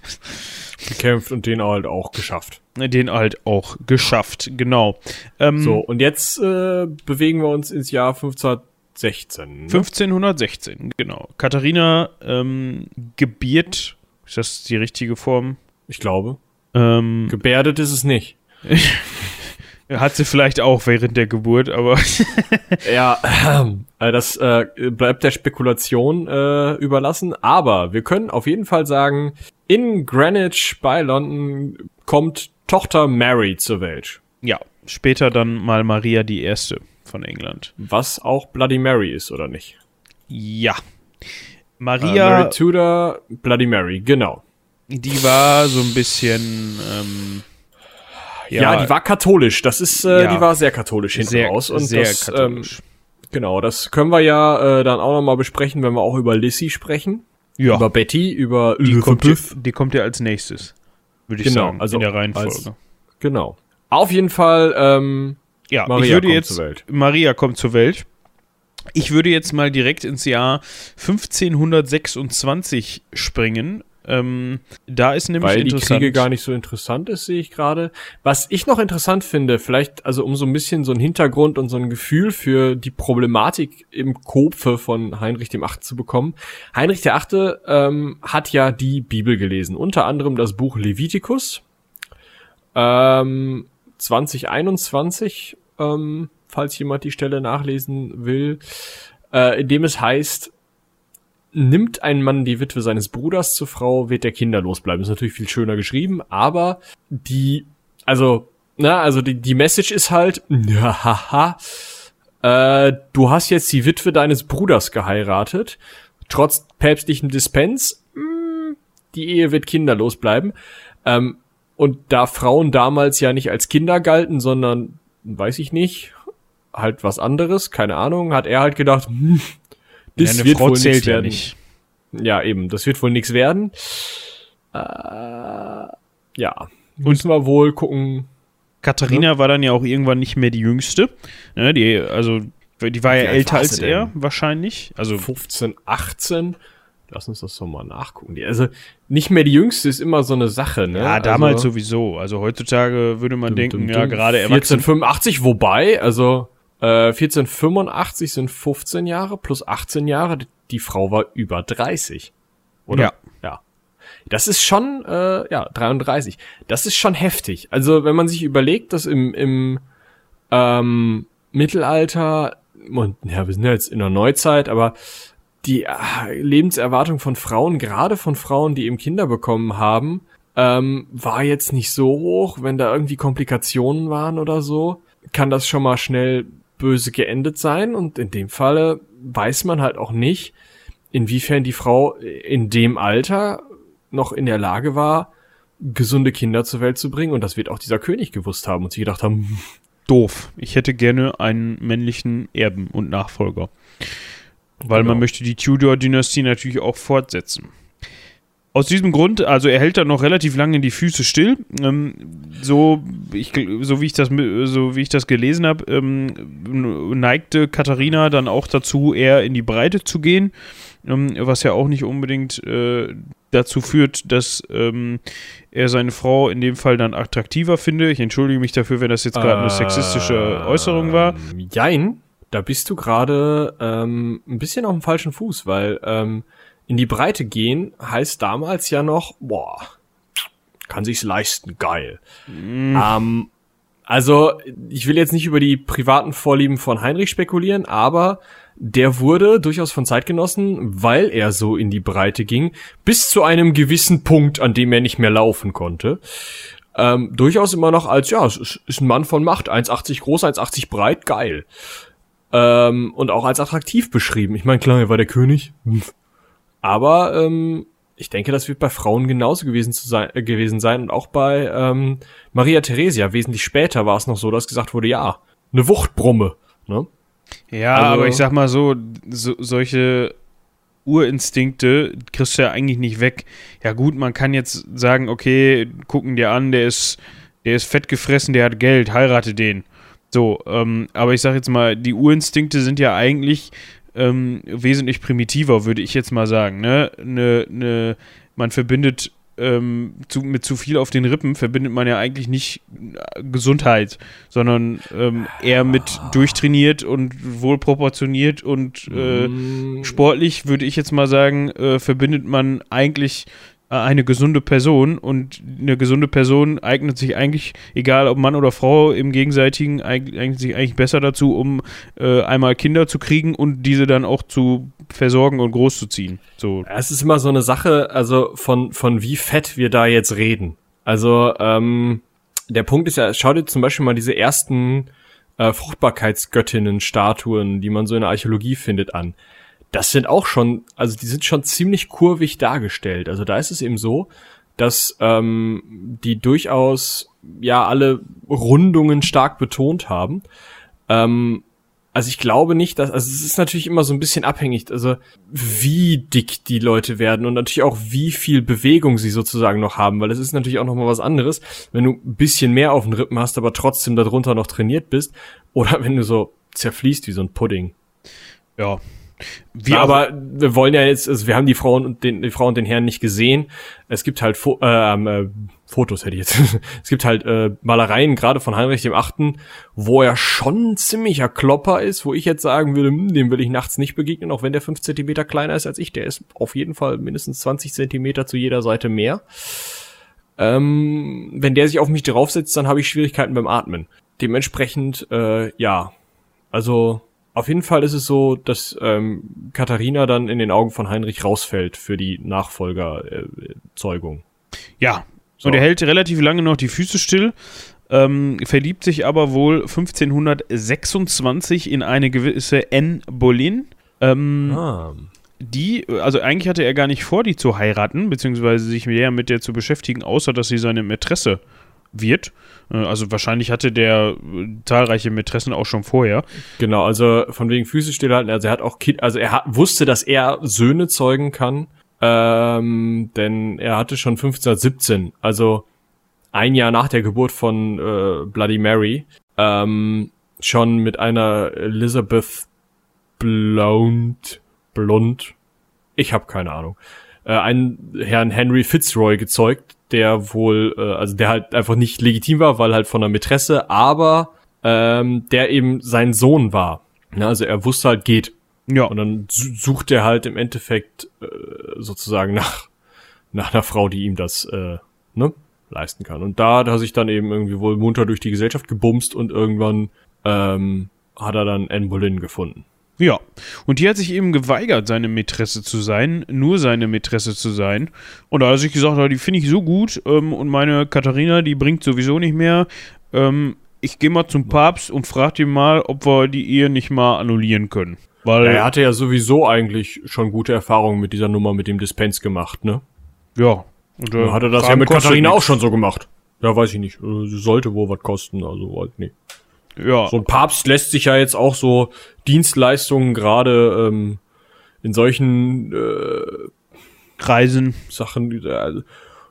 Gekämpft und den halt auch geschafft. den halt auch geschafft, genau. Ähm, So, und jetzt äh, bewegen wir uns ins Jahr 1516. Ne? 1516, genau. Katharina ähm, gebiert, ist das die richtige Form? Ich glaube. Ähm, Gebärdet ist es nicht. hat sie vielleicht auch während der Geburt, aber Ja, äh, das äh, bleibt der Spekulation äh, überlassen. Aber wir können auf jeden Fall sagen, in Greenwich bei London kommt Tochter Mary zur Welt. ja, später dann mal Maria die Erste von England. Was auch Bloody Mary ist, oder nicht? Ja. Äh, Maria, Mary Tudor, Bloody Mary, genau. Die war so ein bisschen, ähm, Ja, die war katholisch. Das ist, äh, Ja. die war sehr katholisch hinten sehr, raus. Und sehr das, ähm, katholisch. genau, das können wir ja äh, dann auch nochmal besprechen, wenn wir auch über Lissy sprechen. ja, Über Betty, über die kommt, ja, die kommt ja als nächstes, würde ich Genau, sagen, also in der Reihenfolge. als- Genau. Auf jeden Fall, ähm, Ja, Maria ich würde kommt jetzt zur Welt. Maria kommt zur Welt. Ich würde jetzt mal direkt ins Jahr 1526 springen. Ähm, da ist nämlich weil die interessant. Kriege gar nicht so interessant ist, sehe ich gerade. Was ich noch interessant finde, vielleicht also um so ein bisschen so ein Hintergrund und so ein Gefühl für die Problematik im Kopfe von Heinrich dem Achten zu bekommen. Heinrich der Achte ähm, hat ja die Bibel gelesen, unter anderem das Buch Levitikus. Ähm, 2021, ähm, falls jemand die Stelle nachlesen will, äh, in dem es heißt, nimmt ein Mann die Witwe seines Bruders zur Frau, wird der kinderlos bleiben. Ist natürlich viel schöner geschrieben, aber die, also, na, also die, die Message ist halt, haha, äh, du hast jetzt die Witwe deines Bruders geheiratet, trotz päpstlichem Dispens, mh, die Ehe wird kinderlos bleiben. Ähm, und da Frauen damals ja nicht als Kinder galten, sondern, weiß ich nicht, halt was anderes, keine Ahnung, hat er halt gedacht, hm, das eine wird Frau wohl zählt ja werden. nicht. Ja, eben, das wird wohl nichts werden. Äh, ja, müssen wir wohl gucken. Katharina war dann ja auch irgendwann nicht mehr die Jüngste. Ne, die, also, die war ja älter war als er, wahrscheinlich. Also, 15, 18. Lass uns das doch mal nachgucken. Die, also nicht mehr die Jüngste ist immer so eine Sache, ne? ja, damals also, sowieso. Also, heutzutage würde man denken, dum, ja, dum, gerade erwachsen. 1485, wobei, also äh, 1485 sind 15 Jahre plus 18 Jahre. Die, die Frau war über 30. Oder? Ja. Ja. Das ist schon, äh, ja, 33. Das ist schon heftig. Also, wenn man sich überlegt, dass im, im ähm, Mittelalter, und ja, wir sind ja jetzt in der Neuzeit, aber die äh, Lebenserwartung von Frauen, gerade von Frauen, die eben Kinder bekommen haben, ähm, war jetzt nicht so hoch. Wenn da irgendwie Komplikationen waren oder so, kann das schon mal schnell böse geendet sein. Und in dem Falle weiß man halt auch nicht, inwiefern die Frau in dem Alter noch in der Lage war, gesunde Kinder zur Welt zu bringen. Und das wird auch dieser König gewusst haben und sich gedacht haben, doof. Ich hätte gerne einen männlichen Erben und Nachfolger. Weil genau. man möchte die Tudor-Dynastie natürlich auch fortsetzen. Aus diesem Grund, also er hält dann noch relativ lange die Füße still. Ähm, so, ich, so, wie ich das, so wie ich das gelesen habe, ähm, neigte Katharina dann auch dazu, eher in die Breite zu gehen, ähm, was ja auch nicht unbedingt äh, dazu führt, dass ähm, er seine Frau in dem Fall dann attraktiver finde. Ich entschuldige mich dafür, wenn das jetzt gerade eine sexistische Äußerung war. Jein, da bist du gerade ähm, ein bisschen auf dem falschen Fuß, weil ähm, in die Breite gehen heißt damals ja noch, boah, kann sich's leisten, geil. Mm. Ähm, also, ich will jetzt nicht über die privaten Vorlieben von Heinrich spekulieren, aber der wurde durchaus von Zeitgenossen, weil er so in die Breite ging, bis zu einem gewissen Punkt, an dem er nicht mehr laufen konnte, ähm, durchaus immer noch als, ja, es ist, ist ein Mann von Macht, 1,80 groß, 1,80 breit, geil. Ähm, und auch als attraktiv beschrieben. Ich meine, klar, er war der König. Aber ähm, ich denke, das wird bei Frauen genauso gewesen, zu sein, äh, gewesen sein. Und auch bei ähm, Maria Theresia, wesentlich später war es noch so, dass gesagt wurde, ja, eine Wuchtbrumme. Ne? Ja, also, aber ich sag mal so, so, solche Urinstinkte kriegst du ja eigentlich nicht weg. Ja gut, man kann jetzt sagen, okay, gucken dir an, der ist, der ist fett gefressen, der hat Geld, heirate den. So, ähm, aber ich sag jetzt mal, die Urinstinkte sind ja eigentlich ähm, wesentlich primitiver, würde ich jetzt mal sagen. Ne? Ne, ne, man verbindet ähm, zu, mit zu viel auf den Rippen verbindet man ja eigentlich nicht äh, Gesundheit, sondern ähm, eher mit durchtrainiert und wohlproportioniert und äh, mm. sportlich, würde ich jetzt mal sagen, äh, verbindet man eigentlich eine gesunde Person und eine gesunde Person eignet sich eigentlich, egal ob Mann oder Frau, im Gegenseitigen eignet sich eigentlich besser dazu, um äh, einmal Kinder zu kriegen und diese dann auch zu versorgen und großzuziehen. So. Es ist immer so eine Sache, also von, von wie fett wir da jetzt reden. Also, ähm, der Punkt ist ja, schau dir zum Beispiel mal diese ersten äh, Fruchtbarkeitsgöttinnen-Statuen, die man so in der Archäologie findet, an das sind auch schon, also die sind schon ziemlich kurvig dargestellt. Also da ist es eben so, dass ähm, die durchaus ja alle Rundungen stark betont haben. Ähm, also ich glaube nicht, dass, also es ist natürlich immer so ein bisschen abhängig, also wie dick die Leute werden und natürlich auch wie viel Bewegung sie sozusagen noch haben, weil es ist natürlich auch noch mal was anderes, wenn du ein bisschen mehr auf den Rippen hast, aber trotzdem darunter noch trainiert bist oder wenn du so zerfließt wie so ein Pudding. Ja, wie aber wir wollen ja jetzt, also wir haben die Frauen und den, die Frau und den Herrn nicht gesehen. Es gibt halt Fo äh, äh, Fotos hätte ich jetzt. es gibt halt äh, Malereien, gerade von Heinrich dem Achten, wo er schon ein ziemlicher Klopper ist, wo ich jetzt sagen würde, hm, dem will ich nachts nicht begegnen, auch wenn der fünf Zentimeter kleiner ist als ich. Der ist auf jeden Fall mindestens 20 Zentimeter zu jeder Seite mehr. Ähm, wenn der sich auf mich draufsetzt, dann habe ich Schwierigkeiten beim Atmen. Dementsprechend, äh, ja, also auf jeden Fall ist es so, dass ähm, Katharina dann in den Augen von Heinrich rausfällt für die Nachfolgerzeugung. ja, so. und er hält relativ lange noch die Füße still, ähm, verliebt sich aber wohl 1526 in eine gewisse Anne Boleyn. Ähm, ah. Die, also eigentlich hatte er gar nicht vor, die zu heiraten, beziehungsweise sich mehr mit der zu beschäftigen, außer dass sie seine Mätresse wird. Äh, also wahrscheinlich hatte der äh, zahlreiche Mätressen auch schon vorher. Genau, also von wegen Füße stillhalten. Also er hat auch Kind, also er hat, wusste, dass er Söhne zeugen kann, ähm, denn er hatte schon 1517, also ein Jahr nach der Geburt von äh, Bloody Mary, ähm, schon mit einer Elizabeth Blond, Blond, ich habe keine Ahnung, äh, einen Herrn Henry Fitzroy gezeugt, der wohl, äh, also der halt einfach nicht legitim war, weil halt von der Mätresse, aber ähm, der eben sein Sohn war. Ja, also er wusste halt, geht. Ja. Und dann sucht er halt im Endeffekt äh, sozusagen nach, nach einer Frau, die ihm das äh, ne, leisten kann. Und da hat er sich dann eben irgendwie wohl munter durch die Gesellschaft gebumst und irgendwann ähm, hat er dann Anne Boleyn gefunden. Ja, und die hat sich eben geweigert, seine Mätresse zu sein, nur seine Mätresse zu sein. Und da hat er sich gesagt, die finde ich so gut ähm, und meine Katharina, die bringt sowieso nicht mehr. Ähm, ich gehe mal zum Papst und frage ihn mal, ob wir die Ehe nicht mal annullieren können. Weil er hatte ja sowieso eigentlich schon gute Erfahrungen mit dieser Nummer mit dem Dispens gemacht, ne? Ja. Und, äh, hat er das ja mit Katharina auch schon so gemacht. Ja, weiß ich nicht. Äh, sollte wohl was kosten, also halt, nee. Ja. So ein Papst lässt sich ja jetzt auch so Dienstleistungen gerade ähm, in solchen äh, Kreisen. Sachen äh,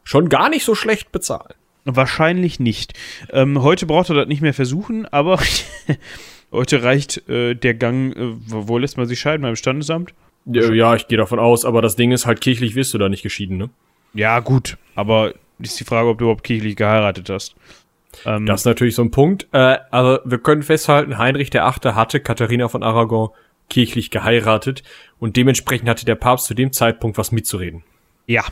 schon gar nicht so schlecht bezahlen. Wahrscheinlich nicht. Ähm, heute braucht er das nicht mehr versuchen, aber heute reicht äh, der Gang, äh, wo wo lässt man sich scheiden? Beim Standesamt? Ja, ja, ich gehe davon aus, aber das Ding ist halt kirchlich wirst du da nicht geschieden, ne? Ja, gut, aber ist die Frage, ob du überhaupt kirchlich geheiratet hast. Ähm, Das ist natürlich so ein Punkt. Äh, aber wir können festhalten, Heinrich der Achte hatte Katharina von Aragon kirchlich geheiratet und dementsprechend hatte der Papst zu dem Zeitpunkt was mitzureden. Ja.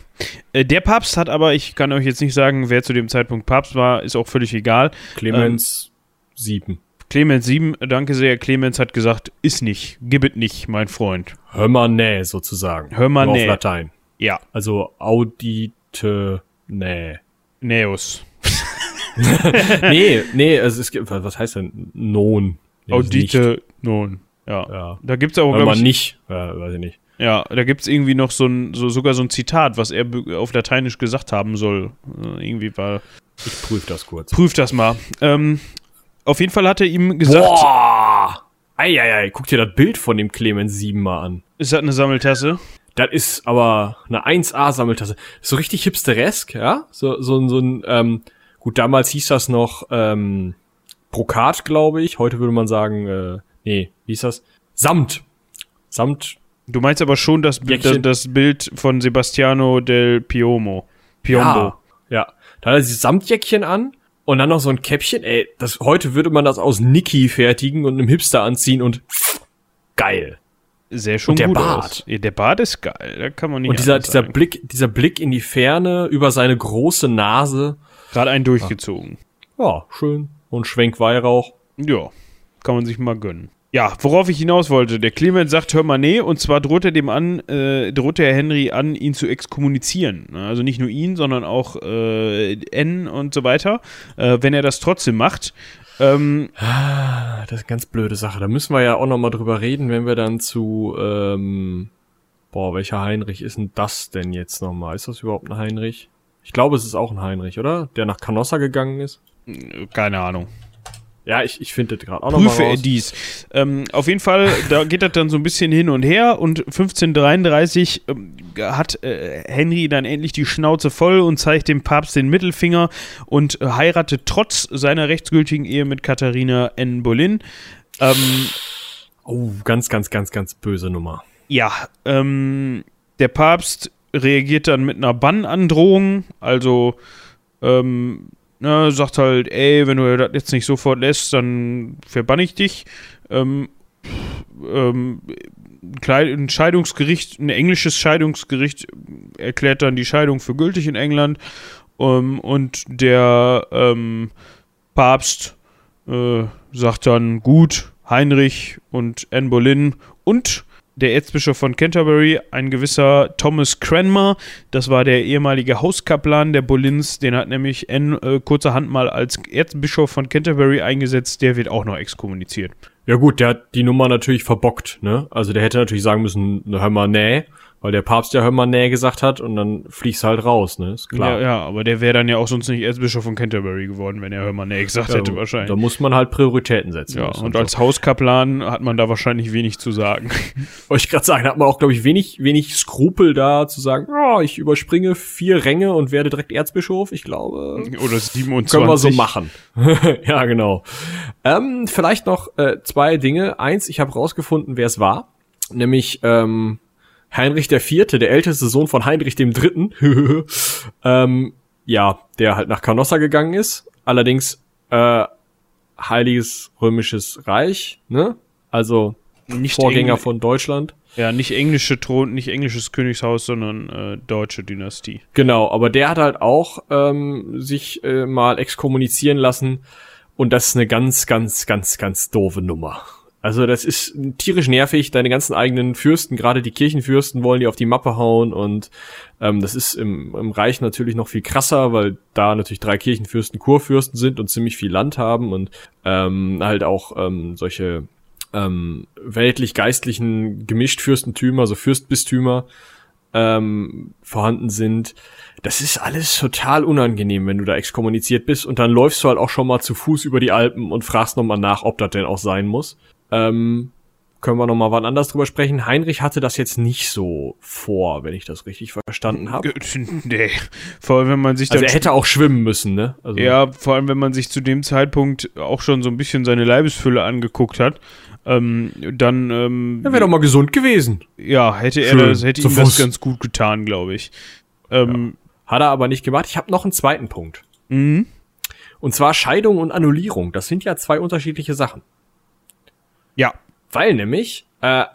Äh, der Papst hat aber, ich kann euch jetzt nicht sagen, wer zu dem Zeitpunkt Papst war, ist auch völlig egal. Clemens sieben. Clemens 7, danke sehr, Clemens hat gesagt, ist nicht, gib es nicht, mein Freund. Hör mal näh, sozusagen. Hör mal näh. Auf Latein. Ja, Also audite näh. Neos. nee, nee, also es gibt, was heißt denn non? Nee. Audite, nun. Ja. Ja. Da gibt's Hör glaube ich, nicht, ja, weiß ich nicht. ja, da gibt's irgendwie noch so ein, so, sogar so ein Zitat, was er auf Lateinisch gesagt haben soll. Äh, irgendwie war, Ich prüfe das kurz. prüf das mal. Ähm, auf jeden Fall hat er ihm gesagt, Boah! Eieiei, guck dir das Bild von dem Clemens 7 mal an. ist das eine Sammeltasse? Das ist aber eine 1A-Sammeltasse. So richtig hipsteresk, ja? So, so, ein- so ein, ähm, gut, damals hieß das noch, ähm, Brokat, glaube ich. Heute würde man sagen, äh, nee, wie hieß das? Samt. Samt. Du meinst aber schon das, Bild- das, Jäckchen. das Bild von Sebastiano del Piomo. Piombo. Ja, ja. Da hat er dieses Samtjäckchen an und dann noch so ein Käppchen. Ey, das, heute würde man das aus Niki fertigen und einem Hipster anziehen und geil. Sehr schon Und der Bart. Ja, der Bart ist geil, da kann man nicht Und dieser, dieser. Blick, dieser Blick in die Ferne über seine große Nase. Gerade einen durchgezogen. Ja, schön. Und Schwenk Weihrauch. Ja, kann man sich mal gönnen. Ja, worauf ich hinaus wollte, der Clement sagt, hör mal nee, und zwar droht er dem an, äh, droht der Henry an, ihn zu exkommunizieren. Ne, Also nicht nur ihn, sondern auch äh, N und so weiter. Äh, wenn er das trotzdem macht, ähm, Ah, das ist eine ganz blöde Sache. Da müssen wir ja auch noch mal drüber reden, wenn wir dann zu, ähm, boah, welcher Heinrich ist denn das denn jetzt noch mal? Ist das überhaupt ein Heinrich? Ich glaube, es ist auch ein Heinrich, oder? Der nach Canossa gegangen ist. keine Ahnung. Ja, ich, ich finde das gerade auch noch mal Prüfe dies. Ähm, auf jeden Fall, da geht das dann so ein bisschen hin und her und 1533 ähm, hat äh, Henry dann endlich die Schnauze voll und zeigt dem Papst den Mittelfinger und äh, heiratet trotz seiner rechtsgültigen Ehe mit Katharina N. Boleyn. Ähm, Oh, ganz, ganz, ganz, ganz böse Nummer. ja, ähm, der Papst reagiert dann mit einer Bannandrohung, also ähm, ne, sagt halt, ey, wenn du das jetzt nicht sofort lässt, dann verbann ich dich. Ähm, ähm, ein Scheidungsgericht, ein englisches Scheidungsgericht erklärt dann die Scheidung für gültig in England ähm, und der ähm, Papst äh, sagt dann gut, Heinrich und Anne Boleyn und der Erzbischof von Canterbury, ein gewisser Thomas Cranmer, das war der ehemalige Hauskaplan der Boleyns, den hat nämlich Anne äh, kurzerhand mal als Erzbischof von Canterbury eingesetzt, der wird auch noch exkommuniziert. Ja gut, der hat die Nummer natürlich verbockt, ne? Also der hätte natürlich sagen müssen, hör mal nee, weil der Papst ja hör mal nee gesagt hat und dann fliegst halt raus, ne? Ist klar. Ja, ja, aber der wäre dann ja auch sonst nicht Erzbischof von Canterbury geworden, wenn er Hör mal nee gesagt Ja, hätte Da wahrscheinlich. muss man halt Prioritäten setzen. Ja, und halt als Hauskaplan hat man da wahrscheinlich wenig zu sagen. Wollte ich gerade sagen, da hat man auch, glaube ich, wenig, wenig Skrupel da zu sagen, ja, ich überspringe vier Ränge und werde direkt Erzbischof. Ich glaube, Oder 27. können wir so machen. ja, genau. Ähm, vielleicht noch äh, zwei Dinge. Eins, ich habe rausgefunden, wer es war. Nämlich ähm, Heinrich Vierte, der älteste Sohn von Heinrich Dritten. ähm, ja, der halt nach Canossa gegangen ist. Allerdings äh, Heiliges Römisches Reich, ne? Also Nicht Vorgänger Engl- von Deutschland. Ja, nicht englische Thron, nicht englisches Königshaus, sondern äh, deutsche Dynastie. Genau, aber der hat halt auch ähm, sich äh, mal exkommunizieren lassen und das ist eine ganz, ganz, ganz, ganz doofe Nummer. Also das ist tierisch nervig, deine ganzen eigenen Fürsten, gerade die Kirchenfürsten wollen die auf die Mappe hauen und ähm, das ist im, im Reich natürlich noch viel krasser, weil da natürlich drei Kirchenfürsten Kurfürsten sind und ziemlich viel Land haben und ähm, halt auch ähm, solche ähm, weltlich-geistlichen Gemischtfürstentümer, also Fürstbistümer, ähm, vorhanden sind. Das ist alles total unangenehm, wenn du da exkommuniziert bist und dann läufst du halt auch schon mal zu Fuß über die Alpen und fragst nochmal nach, ob das denn auch sein muss. Ähm, können wir nochmal wann anders drüber sprechen. Heinrich hatte das jetzt nicht so vor, wenn ich das richtig verstanden habe. Nee, vor allem wenn man sich Also er hätte auch schwimmen müssen, ne? Also Ja, vor allem wenn man sich zu dem Zeitpunkt auch schon so ein bisschen seine Leibesfülle angeguckt hat, ähm, dann ähm, er wäre doch mal gesund gewesen. ja, hätte er Schön, das, hätte ihm das ganz gut getan, glaube ich. Ähm, Hat er aber nicht gemacht. Ich habe noch einen zweiten Punkt. mhm. Und zwar Scheidung und Annullierung. Das sind ja zwei unterschiedliche Sachen. Ja, Weil nämlich, äh,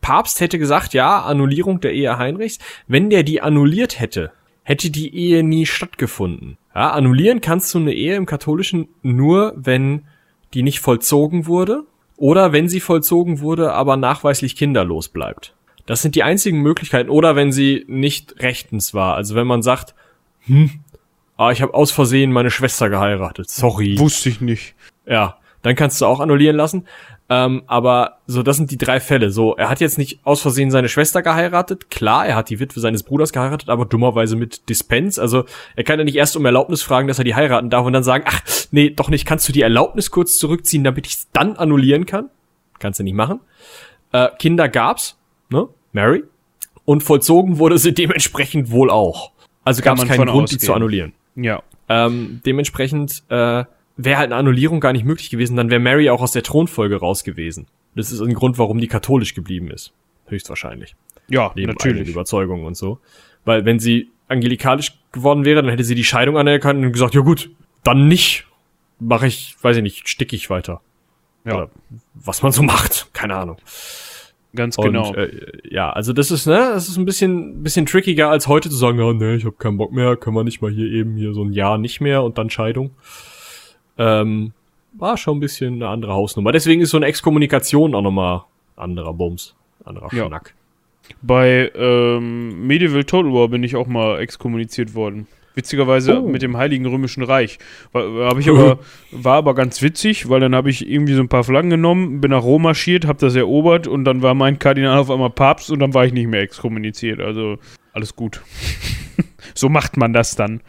Papst hätte gesagt, ja, Annullierung der Ehe Heinrichs. Wenn der die annulliert hätte, hätte die Ehe nie stattgefunden. Ja, annullieren kannst du eine Ehe im Katholischen nur, wenn die nicht vollzogen wurde oder wenn sie vollzogen wurde, aber nachweislich kinderlos bleibt. Das sind die einzigen Möglichkeiten. Oder wenn sie nicht rechtens war. Also wenn man sagt, hm, ah, ich habe aus Versehen meine Schwester geheiratet. Sorry. wusste ich nicht. Ja, dann kannst du auch annullieren lassen. Ähm, aber so, das sind die drei Fälle. So, er hat jetzt nicht aus Versehen seine Schwester geheiratet. Klar, er hat die Witwe seines Bruders geheiratet, aber dummerweise mit Dispens. Also, er kann ja nicht erst um Erlaubnis fragen, dass er die heiraten darf und dann sagen, ach, nee, doch nicht, kannst du die Erlaubnis kurz zurückziehen, damit ich es dann annullieren kann? Kannst du nicht machen. Äh, Kinder gab's, ne? Mary. Und vollzogen wurde sie dementsprechend wohl auch. Also gab es keinen Grund, die zu ausgehen. annullieren. Ja. Ähm, dementsprechend äh, wäre halt eine Annullierung gar nicht möglich gewesen, dann wäre Mary auch aus der Thronfolge raus gewesen. Das ist ein Grund, warum die katholisch geblieben ist. Höchstwahrscheinlich. Ja, Neben natürlich. Überzeugungen und so. Weil wenn sie angelikalisch geworden wäre, dann hätte sie die Scheidung anerkannt und gesagt, ja gut, dann nicht. Mache ich, weiß ich nicht, stick ich weiter. Ja, Oder was man so macht. Keine Ahnung. ganz Und, genau. äh, ja, also das ist, ne, das ist ein bisschen, bisschen trickiger als heute zu sagen, ja, ne, ich habe keinen Bock mehr, können wir nicht mal hier eben hier so ein Jahr nicht mehr und dann Scheidung. Ähm, war schon ein bisschen eine andere Hausnummer. Deswegen ist so eine Exkommunikation auch nochmal anderer Bums, anderer Ja. Schnack. Bei ähm, Medieval Total War bin ich auch mal exkommuniziert worden. Witzigerweise Oh. mit dem Heiligen Römischen Reich. War, hab ich aber, war aber ganz witzig, weil dann habe ich irgendwie so ein paar Flaggen genommen, bin nach Rom marschiert, habe das erobert und dann war mein Kardinal auf einmal Papst und dann war ich nicht mehr exkommuniziert. Also alles gut. so macht man das dann.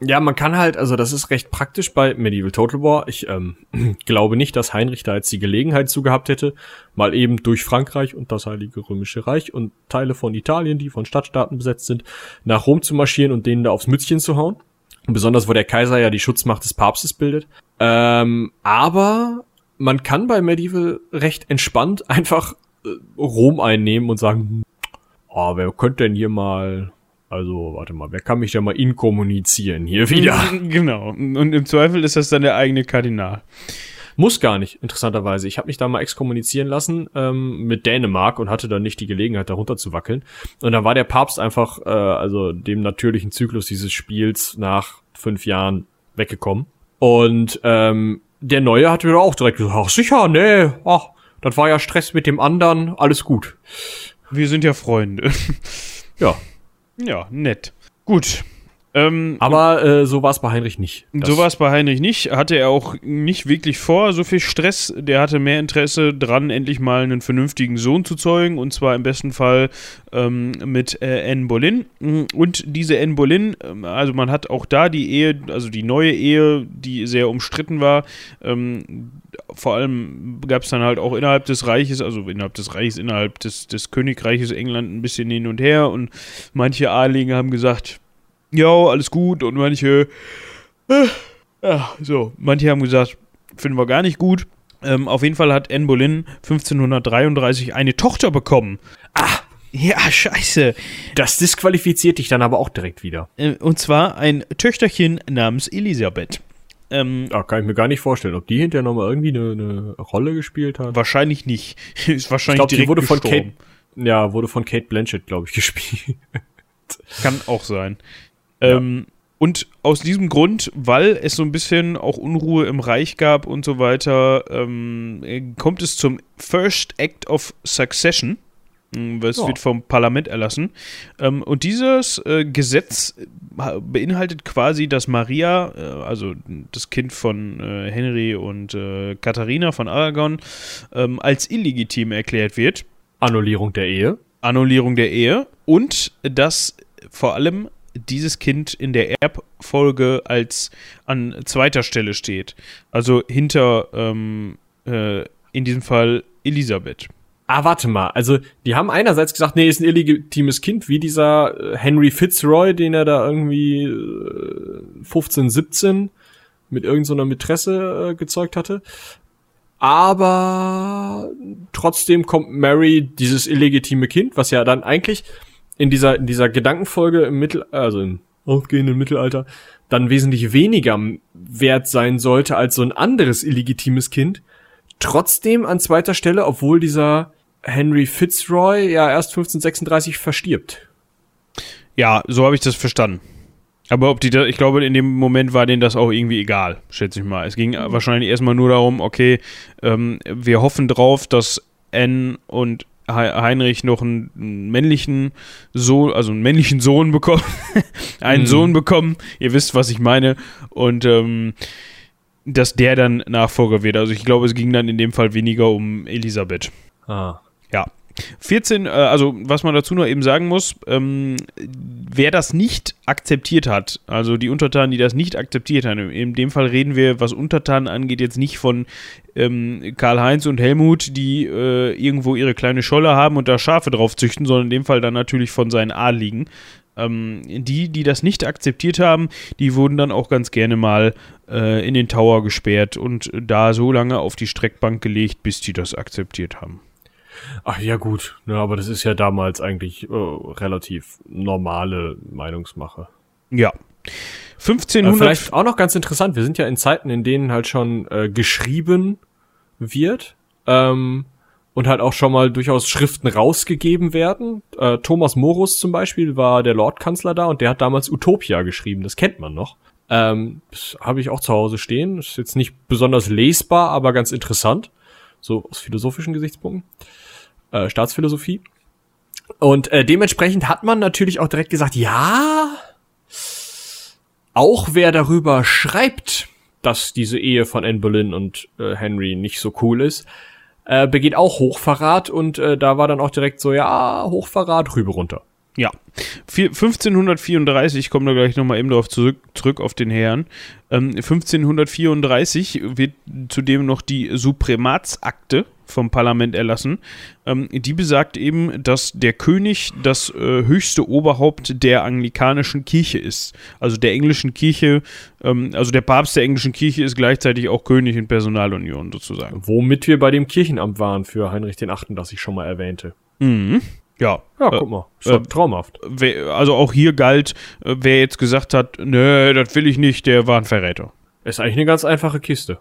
Ja, man kann halt, also das ist recht praktisch bei Medieval Total War. Ich ähm, glaube nicht, dass Heinrich da jetzt die Gelegenheit zu gehabt hätte, mal eben durch Frankreich und das Heilige Römische Reich und Teile von Italien, die von Stadtstaaten besetzt sind, nach Rom zu marschieren und denen da aufs Mützchen zu hauen. Besonders, wo der Kaiser ja die Schutzmacht des Papstes bildet. Ähm, aber man kann bei Medieval recht entspannt einfach äh, Rom einnehmen und sagen, hm, oh, wer könnte denn hier mal, also warte mal, wer kann mich denn mal inkommunizieren hier wieder? Genau. Und im Zweifel ist das dann der eigene Kardinal. Muss gar nicht, interessanterweise. Ich habe mich da mal exkommunizieren lassen ähm, mit Dänemark und hatte dann nicht die Gelegenheit, darunter zu wackeln. Und dann war der Papst einfach, äh, also dem natürlichen Zyklus dieses Spiels nach fünf Jahren weggekommen. Und ähm, der Neue hat wieder auch direkt gesagt, ach sicher, nee, ach, das war ja Stress mit dem anderen, alles gut. Wir sind ja Freunde. Ja, ja, nett. Gut. Ähm, aber äh, so war es bei Heinrich nicht. Das- so war es bei Heinrich nicht. Hatte er auch nicht wirklich vor, so viel Stress. Der hatte mehr Interesse dran, endlich mal einen vernünftigen Sohn zu zeugen. Und zwar im besten Fall ähm, mit äh, Anne Boleyn. Und diese Anne Boleyn, ähm, also man hat auch da die Ehe, also die neue Ehe, die sehr umstritten war. Ähm, vor allem gab es dann halt auch innerhalb des Reiches, also innerhalb des Reiches, innerhalb des, des Königreiches England ein bisschen hin und her. Und manche Adlige haben gesagt, ja, alles gut. Und manche ja, so, manche haben gesagt, finden wir gar nicht gut. Ähm, auf jeden Fall hat Anne Boleyn 1533 eine Tochter bekommen. Ah, ja, scheiße. Das disqualifiziert dich dann aber auch direkt wieder. Äh, und zwar ein Töchterchen namens Elisabeth. Ähm, Ja, kann ich mir gar nicht vorstellen, ob die hinterher nochmal irgendwie eine, eine Rolle gespielt hat. wahrscheinlich nicht. Ist Ich wahrscheinlich glaube, die direkt wurde von. Kate, ja, wurde von Kate Blanchett, glaube ich, gespielt. Kann auch sein. Ähm, und aus diesem Grund, weil es so ein bisschen auch Unruhe im Reich gab und so weiter, ähm, äh, kommt es zum First Act of Succession. Mm, Es Ja. wird vom Parlament erlassen. Ähm, und dieses äh, Gesetz ha- beinhaltet quasi, dass Maria, äh, also das Kind von äh, Henry und äh, Katharina von Aragon, ähm, als illegitim erklärt wird. Annullierung der Ehe. Annullierung der Ehe und dass vor allem dieses Kind in der Erbfolge als an zweiter Stelle steht. Also hinter, ähm, äh, in diesem Fall, Elisabeth. Ah, warte mal. Also, die haben einerseits gesagt, nee, ist ein illegitimes Kind, wie dieser äh, Henry Fitzroy, den er da irgendwie äh, 15, 17 mit irgendeiner so Mätresse äh, gezeugt hatte. Aber trotzdem kommt Mary dieses illegitime Kind, was ja dann eigentlich in dieser, in dieser Gedankenfolge im Mittel, also im aufgehenden Mittelalter, dann wesentlich weniger wert sein sollte als so ein anderes illegitimes Kind. Trotzdem an zweiter Stelle, obwohl dieser Henry Fitzroy ja erst 1536 verstirbt. Ja, so habe ich das verstanden. Aber ob die da, ich glaube, in dem Moment war denen das auch irgendwie egal, schätze ich mal. Es ging wahrscheinlich erstmal nur darum, okay, ähm, wir hoffen drauf, dass Anne und Heinrich noch einen männlichen Sohn, also einen männlichen Sohn bekommen, einen mhm. Sohn bekommen. Ihr wisst, was ich meine. Und ähm, dass der dann Nachfolger wird. Also ich glaube, es ging dann in dem Fall weniger um Elisabeth. Ah. Ja. 14, äh, also was man dazu noch eben sagen muss, ähm, wer das nicht akzeptiert hat, also die Untertanen, die das nicht akzeptiert haben, in dem Fall reden wir, was Untertanen angeht, jetzt nicht von ähm, Karl-Heinz und Helmut, die äh, irgendwo ihre kleine Scholle haben und da Schafe drauf züchten, sondern in dem Fall dann natürlich von seinen Adligen. Ähm, die, die das nicht akzeptiert haben, die wurden dann auch ganz gerne mal äh, in den Tower gesperrt und da so lange auf die Streckbank gelegt, bis die das akzeptiert haben. Ach ja, gut. Ja, aber das ist ja damals eigentlich äh, relativ normale Meinungsmache. Ja. 1500. Äh, vielleicht auch noch ganz interessant. Wir sind ja in Zeiten, in denen halt schon äh, geschrieben wird. Ähm, und halt auch schon mal durchaus Schriften rausgegeben werden. Äh, Thomas Morus zum Beispiel war der Lordkanzler da und der hat damals Utopia geschrieben. Das kennt man noch. Ähm, das habe ich auch zu Hause stehen. Ist jetzt nicht besonders lesbar, aber ganz interessant. So aus philosophischen Gesichtspunkten äh, Staatsphilosophie. Und äh, dementsprechend hat man natürlich auch direkt gesagt, ja, auch wer darüber schreibt, dass diese Ehe von Anne Boleyn und äh, Henry nicht so cool ist, äh, begeht auch Hochverrat und äh, da war dann auch direkt so, ja, Hochverrat, rüber runter. Ja, 1534, ich komme da gleich nochmal eben darauf zurück, zurück auf den Herrn. Ähm, 1534 wird zudem noch die Suprematsakte vom Parlament erlassen. Ähm, die besagt eben, dass der König das äh, höchste Oberhaupt der anglikanischen Kirche ist. Also der englischen Kirche, ähm, also der Papst der englischen Kirche ist gleichzeitig auch König in Personalunion sozusagen. Womit wir bei dem Kirchenamt waren für Heinrich den Achten, das ich schon mal erwähnte. Mhm. Ja. Ja, guck mal. Ist äh, traumhaft. also auch hier galt, äh, wer jetzt gesagt hat, nö, das will ich nicht, der war ein Verräter. Ist eigentlich eine ganz einfache Kiste.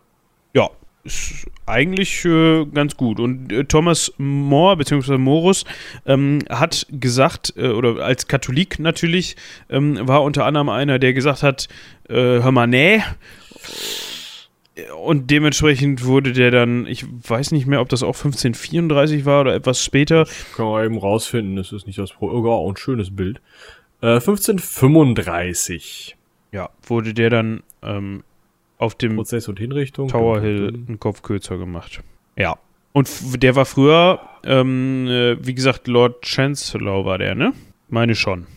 Ja, ist eigentlich äh, ganz gut. Und äh, Thomas More, beziehungsweise Morus, ähm, hat gesagt, äh, oder als Katholik natürlich, ähm, war unter anderem einer, der gesagt hat, äh, hör mal, nee. Und dementsprechend wurde der dann, ich weiß nicht mehr, ob das auch 1534 war oder etwas später. Kann man eben rausfinden, das ist nicht das Pro oh, auch ein schönes Bild. Äh, 1535. Ja, wurde der dann ähm, auf dem Prozess und Hinrichtung Tower Hill einen Kopf kürzer gemacht. Ja. Und der war früher, ähm, äh, wie gesagt, Lord Chancellor war der, ne? Meine schon.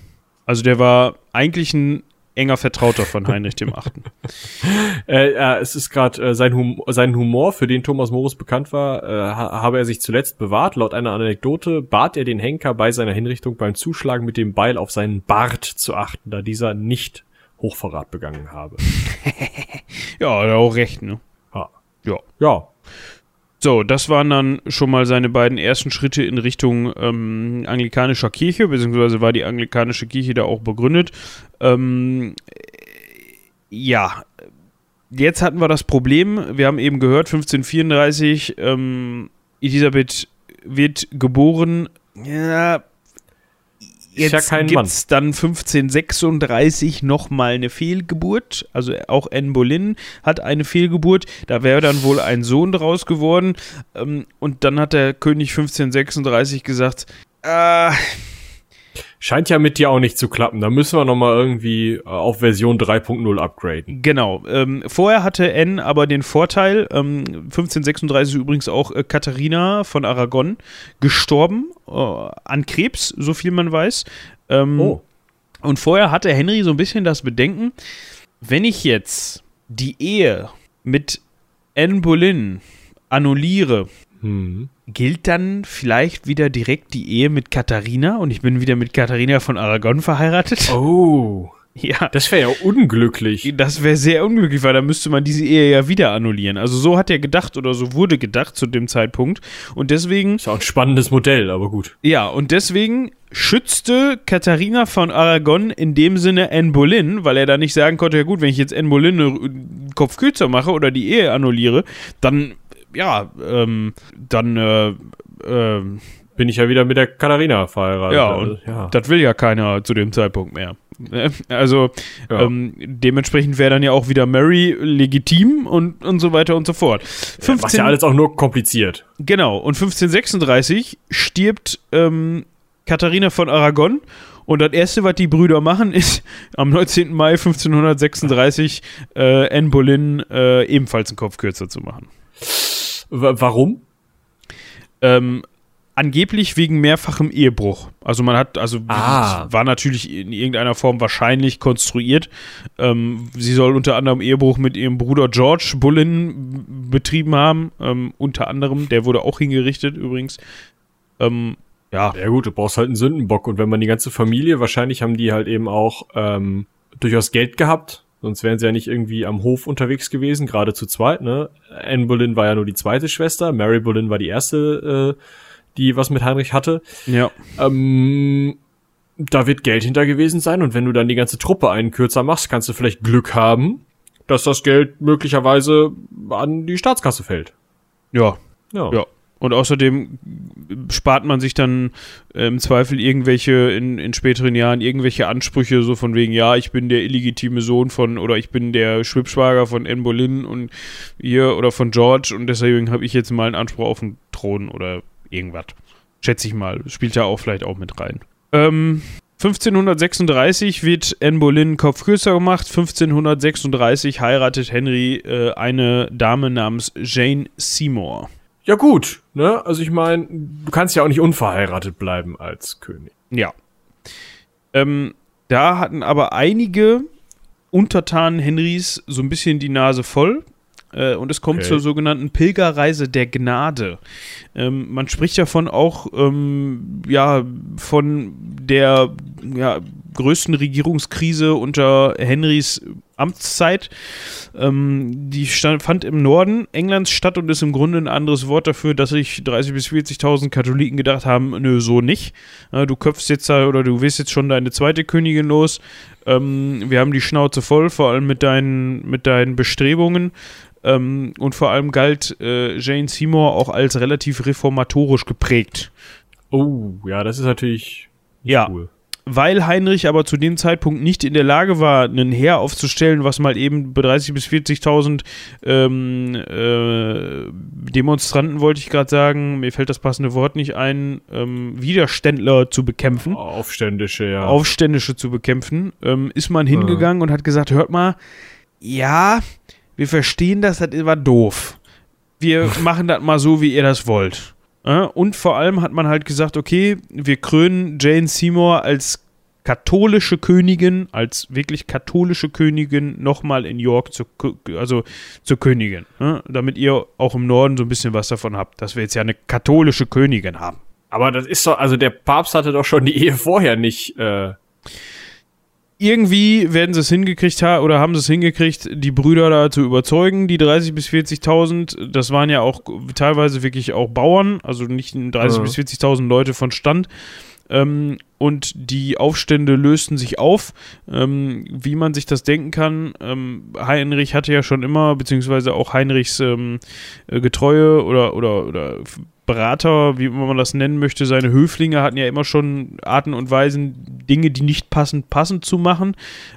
Also der war eigentlich ein enger Vertrauter von Heinrich dem Achten. äh, äh, es ist gerade äh, sein, hum sein Humor, für den Thomas Morus bekannt war, äh, ha habe er sich zuletzt bewahrt. Laut einer Anekdote bat er den Henker bei seiner Hinrichtung beim Zuschlagen mit dem Beil auf seinen Bart zu achten, da dieser nicht Hochverrat begangen habe. ja, hat auch recht, ne? Ja. Ja. Ja. So, das waren dann schon mal seine beiden ersten Schritte in Richtung ähm, anglikanischer Kirche, beziehungsweise war die anglikanische Kirche da auch begründet. Ähm, ja, jetzt hatten wir das Problem, wir haben eben gehört, 1534, ähm, Elisabeth wird geboren. Ja, Jetzt ja gibt es dann 1536 nochmal eine Fehlgeburt. Also auch Anne Boleyn hat eine Fehlgeburt. Da wäre dann wohl ein Sohn draus geworden. Ähm, und dann hat der König 1536 gesagt, äh, Scheint ja mit dir auch nicht zu klappen. Da müssen wir noch mal irgendwie äh, auf Version 3.0 upgraden. Genau. Ähm, vorher hatte N aber den Vorteil, ähm, 1536 ist übrigens auch äh, Katharina von Aragon gestorben äh, an Krebs, so viel man weiß. Ähm, Oh. Und vorher hatte Henry so ein bisschen das Bedenken, wenn ich jetzt die Ehe mit Anne Boleyn annulliere, Hm. Gilt dann vielleicht wieder direkt die Ehe mit Katharina und ich bin wieder mit Katharina von Aragon verheiratet? Oh. Ja. Das wäre ja unglücklich. Das wäre sehr unglücklich, weil dann müsste man diese Ehe ja wieder annullieren. Also so hat er gedacht oder so wurde gedacht zu dem Zeitpunkt. Und deswegen, Ist auch ein spannendes Modell, aber gut. ja, und deswegen schützte Katharina von Aragon in dem Sinne Anne Boleyn, weil er da nicht sagen konnte, ja gut, wenn ich jetzt Anne Boleyn einen Kopf kürzer mache oder die Ehe annulliere, dann, ja, ähm, dann, äh, ähm, Bin ich ja wieder mit der Katharina verheiratet. Ja, Also, und ja. das will ja keiner zu dem Zeitpunkt mehr. Ne? Also Ja. ähm, dementsprechend wäre dann ja auch wieder Mary legitim und, und so weiter und so fort. Was 15, ja alles auch nur kompliziert. genau, und 1536 stirbt ähm, Katharina von Aragon und das erste, was die Brüder machen, ist am 19. Mai 1536 äh, Anne Boleyn äh, ebenfalls einen Kopf kürzer zu machen. Warum? Ähm, angeblich wegen mehrfachem Ehebruch. Also man hat, also Ah. war natürlich in irgendeiner Form wahrscheinlich konstruiert. Ähm, sie soll unter anderem Ehebruch mit ihrem Bruder George Bullen betrieben haben. Ähm, unter anderem, der wurde auch hingerichtet übrigens. Ähm, ja, Ja gut, du brauchst halt einen Sündenbock. Und wenn man die ganze Familie, wahrscheinlich haben die halt eben auch ähm, durchaus Geld gehabt. Sonst wären sie ja nicht irgendwie am Hof unterwegs gewesen, gerade zu zweit, ne? Anne Boleyn war ja nur die zweite Schwester, Mary Boleyn war die erste, äh, die was mit Heinrich hatte. ja. Ähm, da wird Geld hinter gewesen sein und wenn du dann die ganze Truppe einen Kürzer machst, kannst du vielleicht Glück haben, dass das Geld möglicherweise an die Staatskasse fällt. Ja, Ja. ja. Und außerdem spart man sich dann äh, im Zweifel irgendwelche, in, in späteren Jahren, irgendwelche Ansprüche, so von wegen, ja, ich bin der illegitime Sohn von, oder ich bin der Schwibschwager von Anne Boleyn und ihr oder von George und deswegen habe ich jetzt mal einen Anspruch auf den Thron oder irgendwas. Schätze ich mal. Spielt ja auch vielleicht auch mit rein. Ähm, 1536 wird Anne Boleyn Kopfkürzer gemacht. 1536 heiratet Henry äh, eine Dame namens Jane Seymour. Ja gut, ne? Also ich meine, du kannst ja auch nicht unverheiratet bleiben als König. Ja. Ähm, da hatten aber einige Untertanen Henrys so ein bisschen die Nase voll. Äh, und es kommt Okay. zur sogenannten Pilgerreise der Gnade. Ähm, man spricht davon auch ähm, ja, von der ja, größten Regierungskrise unter Henrys Amtszeit. Ähm, die stand, fand im Norden Englands statt und ist im Grunde ein anderes Wort dafür, dass sich 30.000 bis 40.000 Katholiken gedacht haben, nö, so nicht. Äh, du köpfst jetzt da oder du wirst jetzt schon deine zweite Königin los. Ähm, wir haben die Schnauze voll, vor allem mit deinen, mit deinen Bestrebungen. Ähm, und vor allem galt äh, Jane Seymour auch als relativ reformatorisch geprägt. Oh, ja, das ist natürlich Ja. cool. Weil Heinrich aber zu dem Zeitpunkt nicht in der Lage war, ein Heer aufzustellen, was mal eben bei 30.000 bis 40.000 ähm, äh, Demonstranten, wollte ich gerade sagen, mir fällt das passende Wort nicht ein, ähm, Widerständler zu bekämpfen. Aufständische, ja. Aufständische zu bekämpfen, ähm, ist man hingegangen und hat gesagt, hört mal, ja, wir verstehen das, das war doof. Wir machen das mal so, wie ihr das wollt. Äh, Und vor allem hat man halt gesagt, okay, wir krönen Jane Seymour als katholische Königin, als wirklich katholische Königin nochmal in York zur, also zur Königin. äh, Damit ihr auch im Norden so ein bisschen was davon habt, dass wir jetzt ja eine katholische Königin haben. Aber das ist doch, also der Papst hatte doch schon die Ehe vorher nicht. Äh, irgendwie werden sie es hingekriegt ha oder haben sie es hingekriegt, die Brüder da zu überzeugen, die 30 bis 40.000, das waren ja auch teilweise wirklich auch Bauern, also nicht 30 Ja. bis 40.000 Leute von Stand. Ähm, und die Aufstände lösten sich auf. Ähm, wie man sich das denken kann, ähm, Heinrich hatte ja schon immer, beziehungsweise auch Heinrichs ähm, äh, Getreue oder, oder, oder Berater, wie man das nennen möchte, seine Höflinge hatten ja immer schon Arten und Weisen, Dinge, die nicht passen, passend zu machen.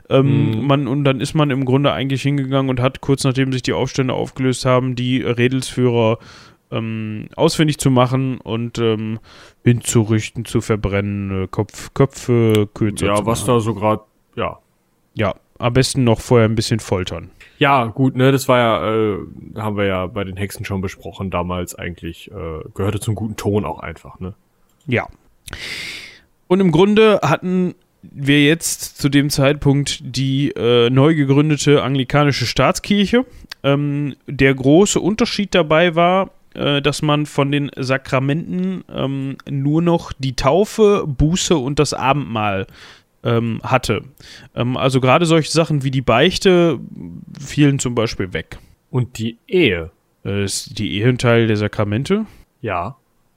Ähm, Mhm. man, und dann ist man im Grunde eigentlich hingegangen und hat kurz nachdem sich die Aufstände aufgelöst haben, die Redelsführer ähm, ausfindig zu machen und ähm, hinzurichten, zu verbrennen, äh, Kopf, Köpfe, kürzer Ja, was machen. da so gerade, ja. Ja, am besten noch vorher ein bisschen foltern. Ja, gut, ne, das war ja, äh, haben wir ja bei den Hexen schon besprochen, damals eigentlich, äh, gehörte zum guten Ton auch einfach, ne? Ja. Und im Grunde hatten wir jetzt zu dem Zeitpunkt die äh, neu gegründete anglikanische Staatskirche. Ähm, der große Unterschied dabei war, äh, dass man von den Sakramenten ähm, nur noch die Taufe, Buße und das Abendmahl ähm, hatte. Ähm, also gerade solche Sachen wie die Beichte fielen zum Beispiel weg. Und die Ehe, Äh, ist die Ehe ein Teil der Sakramente? ja,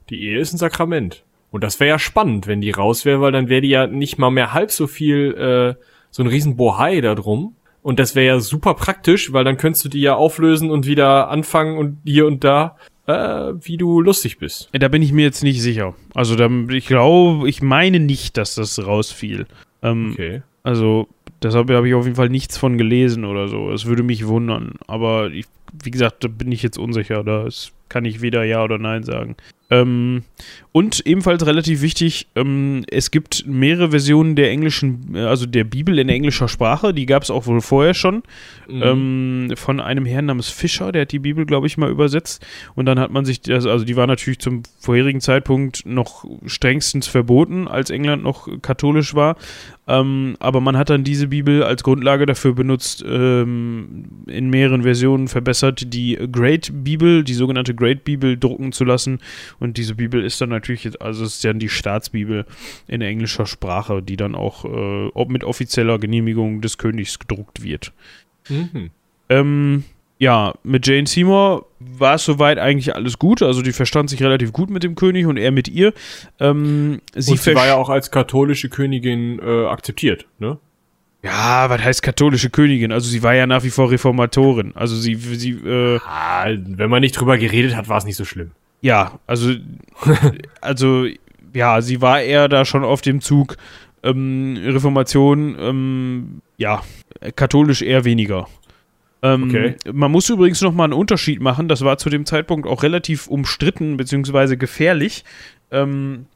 die Ehe ist ein Sakrament. Und das wäre ja spannend, wenn die raus wäre, weil dann wäre die ja nicht mal mehr halb so viel, äh, so ein riesen Bohai da drum. Und das wäre ja super praktisch, weil dann könntest du die ja auflösen und wieder anfangen und hier und da, äh, wie du lustig bist. Da bin ich mir jetzt nicht sicher. Also da, ich glaube, ich meine nicht, dass das rausfiel. Ähm, Okay. Also deshalb habe ich auf jeden Fall nichts von gelesen oder so. Es würde mich wundern. Aber ich, wie gesagt, da bin ich jetzt unsicher. Da kann ich weder Ja oder Nein sagen. Ähm, und ebenfalls relativ wichtig, ähm, es gibt mehrere Versionen der englischen, äh, also der Bibel in englischer Sprache. Die gab es auch wohl vorher schon. Mhm. Ähm, von einem Herrn namens Fischer, der hat die Bibel, glaube ich, mal übersetzt. Und dann hat man sich, also, also die war natürlich zum vorherigen Zeitpunkt noch strengstens verboten, als England noch katholisch war. Ähm, aber man hat dann diese Bibel als Grundlage dafür benutzt, ähm, in mehreren Versionen verbessert, die Great Bibel, die sogenannte Great Bibel, drucken zu lassen. Und diese Bibel ist dann natürlich, jetzt, also es ist dann die Staatsbibel in englischer Sprache, die dann auch äh, mit offizieller Genehmigung des Königs gedruckt wird. Mhm. Ähm, ja, mit Jane Seymour war es soweit eigentlich alles gut. Also die verstand sich relativ gut mit dem König und er mit ihr. Ähm, sie und sie war ja auch als katholische Königin äh, akzeptiert, ne? ja, was heißt katholische Königin? Also sie war ja nach wie vor Reformatorin. Also sie, sie, äh, Ah, wenn man nicht drüber geredet hat, war es nicht so schlimm. Ja, also, also, ja, sie war eher da schon auf dem Zug ähm, Reformation, ähm, ja, katholisch eher weniger. Ähm, Okay. Man muss übrigens noch mal einen Unterschied machen. Das war zu dem Zeitpunkt auch relativ umstritten beziehungsweise gefährlich. Ähm,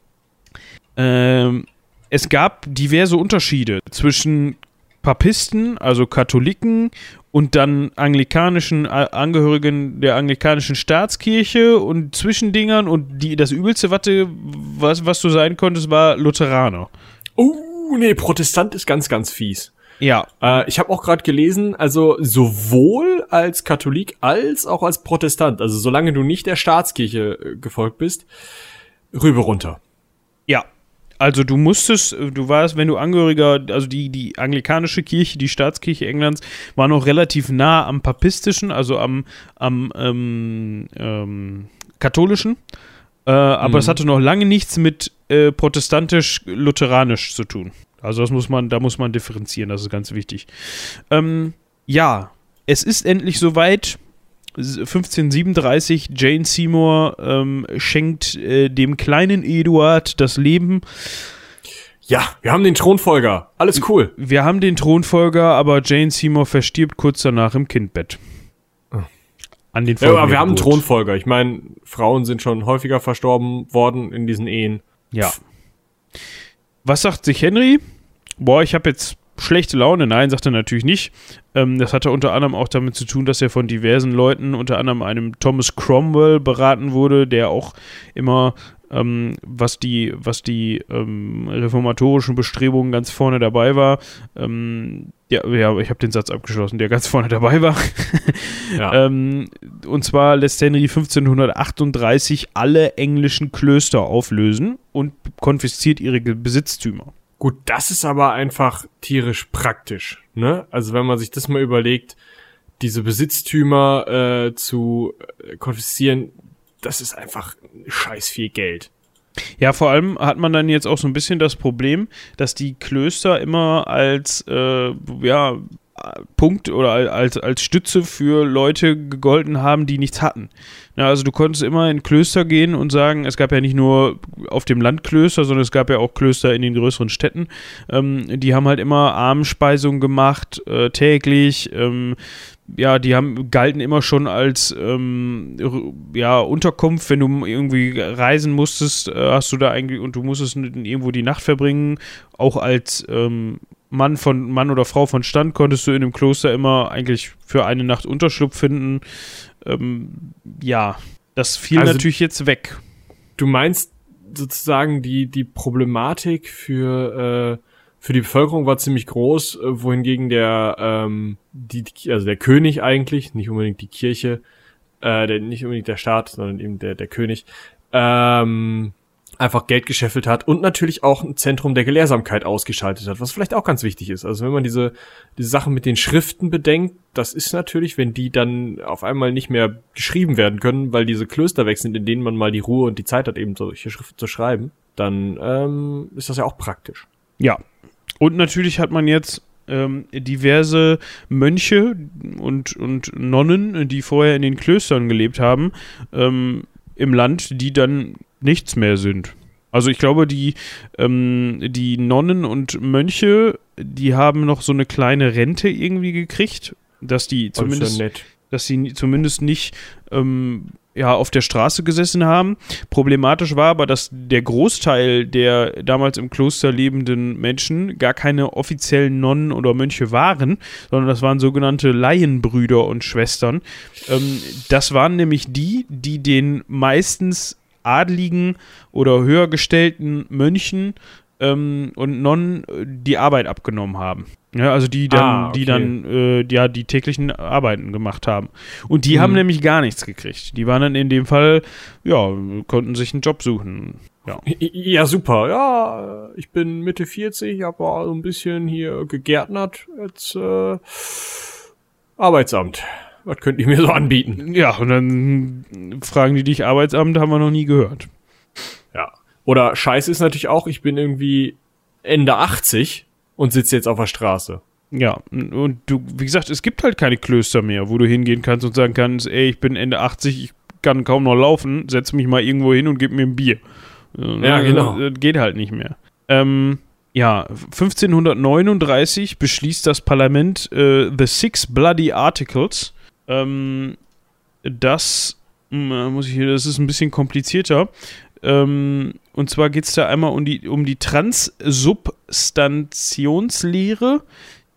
ähm, es gab diverse Unterschiede zwischen Papisten, also Katholiken, und dann anglikanischen A- Angehörigen der anglikanischen Staatskirche und Zwischendingern und die, das übelste, Watte, was, was du sein konntest, war Lutheraner. Uh, nee, Protestant ist ganz, ganz fies. Ja, Äh, ich habe auch gerade gelesen, also sowohl als Katholik als auch als Protestant, also solange du nicht der Staatskirche äh, gefolgt bist, rüber runter. Ja. Also du musstest, äh, du warst, wenn du Angehöriger, also die, die anglikanische Kirche, die Staatskirche Englands, war noch relativ nah am papistischen, also am, am ähm, ähm, katholischen. Äh, aber Mhm. es hatte noch lange nichts mit äh, protestantisch-lutheranisch zu tun. Also das muss man, da muss man differenzieren, das ist ganz wichtig. Ähm, ja, es ist endlich soweit. 1537, Jane Seymour ähm, schenkt äh, dem kleinen Eduard das Leben. Ja, wir haben den Thronfolger. Alles cool. Wir haben den Thronfolger, aber Jane Seymour verstirbt kurz danach im Kindbett. An den Ja, Folgen aber wir haben einen. Thronfolger. Ich meine, Frauen sind schon häufiger verstorben worden in diesen Ehen. Ja. Was sagt sich Henry? Boah, ich habe jetzt schlechte Laune. Nein, sagt er natürlich nicht. Ähm, das hatte unter anderem auch damit zu tun, dass er von diversen Leuten, unter anderem einem Thomas Cromwell, beraten wurde, der auch immer, ähm, was die, was die ähm, reformatorischen Bestrebungen ganz vorne dabei war. Ähm, ja, ja, ich habe den Satz abgeschlossen, der ganz vorne dabei war. Ja. Ähm, und zwar lässt Henry 1538 alle englischen Klöster auflösen und konfisziert ihre Besitztümer. Gut, das ist aber einfach tierisch praktisch, ne? Also wenn man sich das mal überlegt, diese Besitztümer äh, zu äh, konfiszieren, das ist einfach scheiß viel Geld. Ja, vor allem hat man dann jetzt auch so ein bisschen das Problem, dass die Klöster immer als, äh, ja, Punkt oder als, als Stütze für Leute gegolten haben, die nichts hatten. Ja, also du konntest immer in Klöster gehen und sagen, es gab ja nicht nur auf dem Land Klöster, sondern es gab ja auch Klöster in den größeren Städten. Ähm, die haben halt immer Armspeisung gemacht, äh, täglich. Ähm, ja, die haben galten immer schon als ähm, ja, Unterkunft, wenn du irgendwie reisen musstest, äh, hast du da eigentlich und du musstest irgendwo die Nacht verbringen, auch als ähm, Mann von Mann oder Frau von Stand konntest du in dem Kloster immer eigentlich für eine Nacht Unterschlupf finden. Ähm, ja, das fiel also, natürlich jetzt weg. Du meinst sozusagen die die Problematik für äh, für die Bevölkerung war ziemlich groß, äh, wohingegen der ähm, die also der König eigentlich nicht unbedingt die Kirche, äh, der nicht unbedingt der Staat, sondern eben der der König ähm, einfach Geld gescheffelt hat und natürlich auch ein Zentrum der Gelehrsamkeit ausgeschaltet hat, was vielleicht auch ganz wichtig ist. Also wenn man diese, diese Sachen mit den Schriften bedenkt, das ist natürlich, wenn die dann auf einmal nicht mehr geschrieben werden können, weil diese Klöster weg sind, in denen man mal die Ruhe und die Zeit hat, eben solche Schriften zu schreiben, dann ähm, ist das ja auch praktisch. Ja. Und natürlich hat man jetzt ähm, diverse Mönche und, und Nonnen, die vorher in den Klöstern gelebt haben, ähm, im Land, die dann nichts mehr sind. Also ich glaube, die, ähm, die Nonnen und Mönche, die haben noch so eine kleine Rente irgendwie gekriegt, dass die zumindest, ja dass sie zumindest nicht ähm, ja, auf der Straße gesessen haben. Problematisch war aber, dass der Großteil der damals im Kloster lebenden Menschen gar keine offiziellen Nonnen oder Mönche waren, sondern das waren sogenannte Laienbrüder und Schwestern. Ähm, das waren nämlich die, die den meistens adligen oder höher gestellten Mönchen ähm, und Nonnen äh, die Arbeit abgenommen haben. Ja, also die dann, ah, okay. die dann, äh, ja, die täglichen Arbeiten gemacht haben. Und die hm. haben nämlich gar nichts gekriegt. Die waren dann in dem Fall, ja, konnten sich einen Job suchen. Ja. ja, super. Ja, ich bin Mitte 40, habe so ein bisschen hier gegärtnert als äh, Arbeitsamt was könnt ihr mir so anbieten? Ja, und dann fragen die dich Arbeitsamt, haben wir noch nie gehört. Ja. Oder Scheiße ist natürlich auch, ich bin irgendwie Ende 80 und sitze jetzt auf der Straße. Ja, und du, wie gesagt, es gibt halt keine Klöster mehr, wo du hingehen kannst und sagen kannst, ey, ich bin Ende 80, ich kann kaum noch laufen, setz mich mal irgendwo hin und gib mir ein Bier. Ja, genau. Das geht halt nicht mehr. Ähm, ja, 1539 beschließt das Parlament äh, The Six Bloody Articles, ähm, das hm, muss ich hier, das ist ein bisschen komplizierter. Ähm, und zwar geht es da einmal um die, um die Transsubstantionslehre,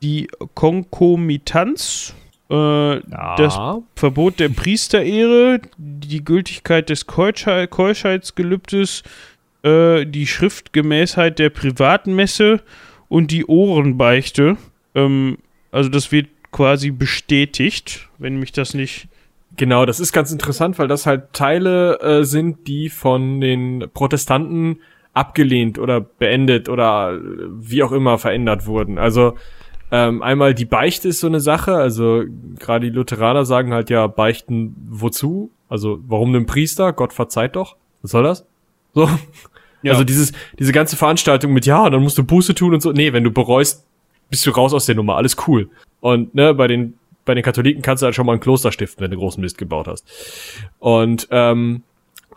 die Konkomitanz, äh, ja. das Verbot der Priesterehre, die Gültigkeit des Keuschheitsgelübdes, äh, die Schriftgemäßheit der privaten Messe und die Ohrenbeichte. Ähm, also das wird quasi bestätigt, wenn mich das nicht. Genau, das ist ganz interessant, weil das halt Teile äh, sind, die von den Protestanten abgelehnt oder beendet oder äh, wie auch immer verändert wurden. Also ähm, einmal die Beichte ist so eine Sache, also gerade die Lutheraner sagen halt ja, beichten wozu? Also warum einem Priester? Gott verzeiht doch. Was soll das? So. Ja. Also dieses, diese ganze Veranstaltung mit, ja, dann musst du Buße tun und so. Nee, wenn du bereust, bist du raus aus der Nummer, alles cool. Und ne, bei den bei den Katholiken kannst du halt schon mal ein Kloster stiften, wenn du großen Mist gebaut hast. Und ähm,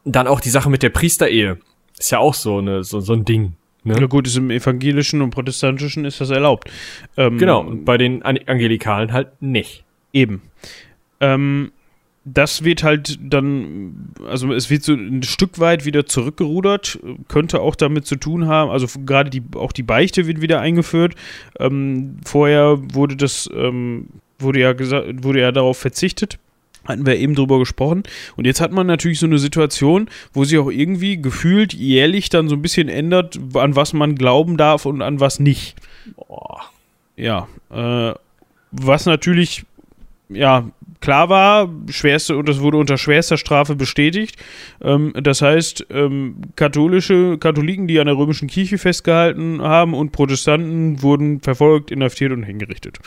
dann auch die Sache mit der Priesterehe. Ist ja auch so, eine, so, so ein Ding. Ne? Na gut, ist im evangelischen und protestantischen ist das erlaubt. Ähm, genau, und bei den Angelikalen halt nicht. Eben. Ähm, das wird halt dann, also es wird so ein Stück weit wieder zurückgerudert, könnte auch damit zu tun haben, also gerade die, auch die Beichte wird wieder eingeführt. Ähm, vorher wurde das, ähm, wurde ja gesagt, wurde ja darauf verzichtet. Hatten wir eben drüber gesprochen. Und jetzt hat man natürlich so eine Situation, wo sich auch irgendwie gefühlt jährlich dann so ein bisschen ändert, an was man glauben darf und an was nicht. Boah. Ja. Äh, was natürlich ja, klar war, schwerste, und das wurde unter schwerster Strafe bestätigt. Ähm, das heißt, ähm, katholische Katholiken, die an der römischen Kirche festgehalten haben, und Protestanten wurden verfolgt, inhaftiert und hingerichtet.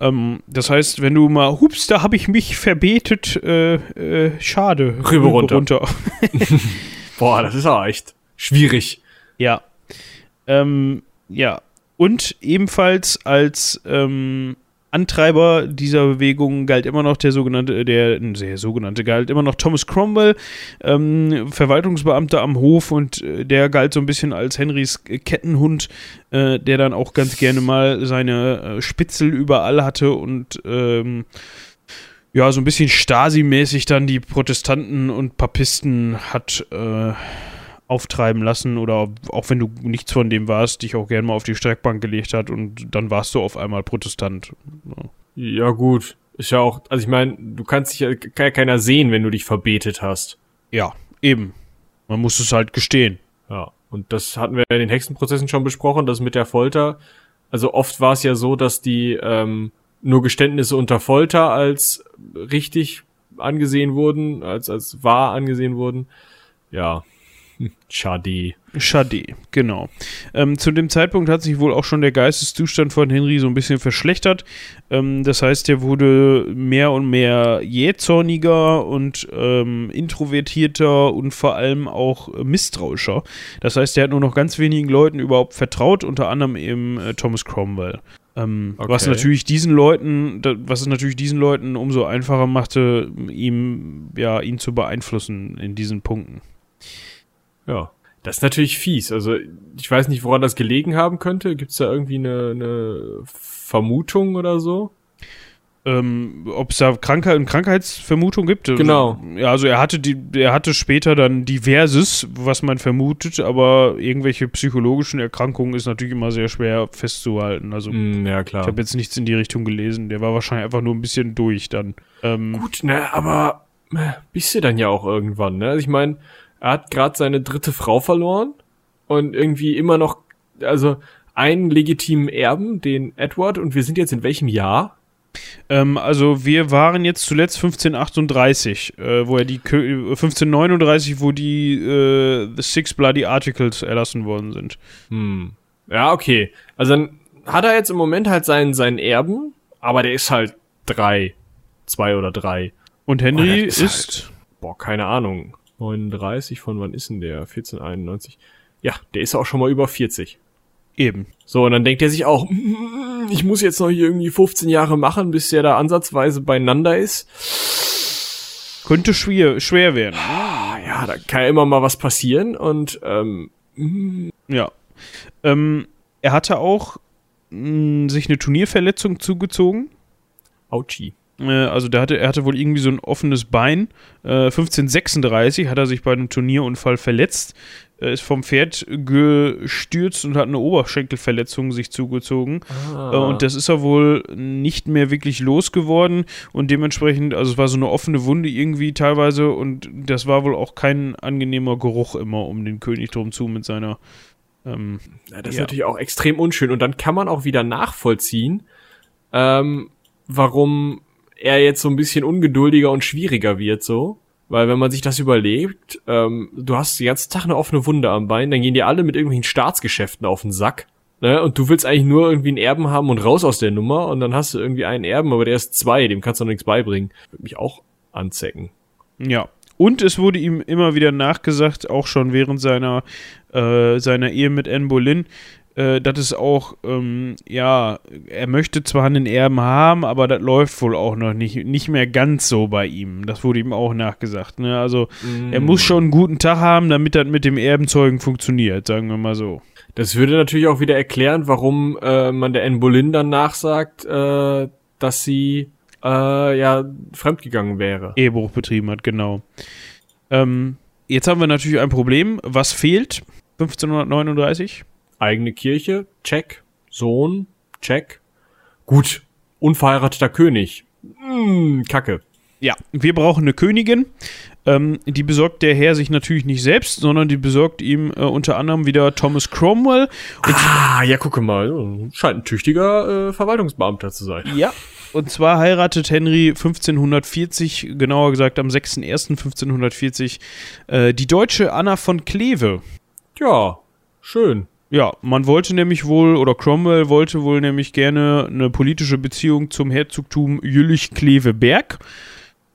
Ähm, das heißt, wenn du mal, hups, da habe ich mich verbetet, äh, äh, schade. Rüber runter. runter. Boah, das ist auch echt schwierig. Ja. Ähm, ja. Und ebenfalls als ähm, Antreiber dieser Bewegung galt immer noch der sogenannte, der, der sogenannte galt immer noch Thomas Cromwell, ähm, Verwaltungsbeamter am Hof und äh, der galt so ein bisschen als Henrys Kettenhund, äh, der dann auch ganz gerne mal seine äh, Spitzel überall hatte und ähm, ja, so ein bisschen Stasi-mäßig dann die Protestanten und Papisten hat äh, auftreiben lassen oder auch wenn du nichts von dem warst, dich auch gerne mal auf die Streckbank gelegt hat und dann warst du auf einmal Protestant. Ja, ja gut. Ist ja auch, also ich meine, du kannst dich ja, kann ja keiner sehen, wenn du dich verbetet hast. Ja, eben. Man muss es halt gestehen. Ja. Und das hatten wir in den Hexenprozessen schon besprochen, das mit der Folter. Also oft war es ja so, dass die ähm, nur Geständnisse unter Folter als richtig angesehen wurden, als als wahr angesehen wurden. Ja, Schade. Schade, genau. Ähm, zu dem Zeitpunkt hat sich wohl auch schon der Geisteszustand von Henry so ein bisschen verschlechtert. Ähm, das heißt, er wurde mehr und mehr jähzorniger und ähm, introvertierter und vor allem auch misstrauischer. Das heißt, er hat nur noch ganz wenigen Leuten überhaupt vertraut, unter anderem eben äh, Thomas Cromwell. Ähm, okay. Was natürlich diesen Leuten, was es natürlich diesen Leuten umso einfacher machte, ihm, ja, ihn zu beeinflussen in diesen Punkten. Ja. Das ist natürlich fies. Also ich weiß nicht, woran das gelegen haben könnte. Gibt es da irgendwie eine, eine Vermutung oder so? Ähm, Ob es da Krankheit und Krankheitsvermutung gibt? Genau. Ja, also er hatte die, er hatte später dann diverses, was man vermutet, aber irgendwelche psychologischen Erkrankungen ist natürlich immer sehr schwer festzuhalten. Also mm, ja klar. Ich habe jetzt nichts in die Richtung gelesen. Der war wahrscheinlich einfach nur ein bisschen durch dann. Ähm, Gut, ne, aber äh, bist du dann ja auch irgendwann, ne? Also ich meine er hat gerade seine dritte Frau verloren und irgendwie immer noch, also einen legitimen Erben, den Edward, und wir sind jetzt in welchem Jahr? Ähm, also wir waren jetzt zuletzt 1538, äh, wo er die 1539, wo die äh, The Six Bloody Articles erlassen worden sind. Hm. Ja, okay. Also dann hat er jetzt im Moment halt seinen, seinen Erben, aber der ist halt drei. Zwei oder drei. Und Henry ist, ist halt, boah, keine Ahnung. 39, von wann ist denn der? 1491. Ja, der ist auch schon mal über 40. Eben. So, und dann denkt er sich auch, mm, ich muss jetzt noch irgendwie 15 Jahre machen, bis der da ansatzweise beieinander ist. Könnte schwer, schwer werden. Ah, ja, da kann ja immer mal was passieren und ähm, mm. ja. Ähm, er hatte auch mh, mm, sich eine Turnierverletzung zugezogen. Autschi. Äh, also der hatte, er hatte wohl irgendwie so ein offenes Bein. Äh, 1536 hat er sich bei einem Turnierunfall verletzt, äh, ist vom Pferd gestürzt und hat eine Oberschenkelverletzung sich zugezogen. Ah. Äh, und das ist er wohl nicht mehr wirklich losgeworden und dementsprechend, also es war so eine offene Wunde irgendwie teilweise und das war wohl auch kein angenehmer Geruch immer um den König drum zu mit seiner ähm, ja, das ist natürlich auch extrem unschön. Und dann kann man auch wieder nachvollziehen, ähm, warum er jetzt so ein bisschen ungeduldiger und schwieriger wird so. Weil wenn man sich das überlegt, ähm, du hast den ganzen Tag eine offene Wunde am Bein, dann gehen die alle mit irgendwelchen Staatsgeschäften auf den Sack. Ne? Und du willst eigentlich nur irgendwie einen Erben haben und raus aus der Nummer und dann hast du irgendwie einen Erben, aber der ist zwei, dem kannst du noch nichts beibringen. Würde mich auch anzecken. Ja. Und es wurde ihm immer wieder nachgesagt, auch schon während seiner, äh, seiner Ehe mit Anne Boleyn, äh, das ist auch, ähm, ja, er möchte zwar einen Erben haben, aber das läuft wohl auch noch nicht, nicht mehr ganz so bei ihm. Das wurde ihm auch nachgesagt. Ne? Also mm. er muss schon einen guten Tag haben, damit das mit dem Erbenzeugen funktioniert, sagen wir mal so. Das würde natürlich auch wieder erklären, warum äh, man der Anne Boleyn dann nachsagt, äh, dass sie äh, ja fremdgegangen wäre. Ehebruch betrieben hat, genau. Ähm, jetzt haben wir natürlich ein Problem. Was fehlt? 1539? Eigene Kirche, check. Sohn, check. Gut, unverheirateter König. Hm, Kacke. Ja, wir brauchen eine Königin. Ähm, die besorgt der Herr sich natürlich nicht selbst, sondern die besorgt ihm äh, unter anderem wieder Thomas Cromwell. ah, ja, gucke mal. Scheint ein tüchtiger äh, Verwaltungsbeamter zu sein. Ja, und zwar heiratet Henry 1540, genauer gesagt am 6.1.1540, äh, die deutsche Anna von Kleve. Ja, schön. Ja, man wollte nämlich wohl, oder Cromwell wollte wohl nämlich gerne eine politische Beziehung zum Herzogtum Jülich-Kleveberg.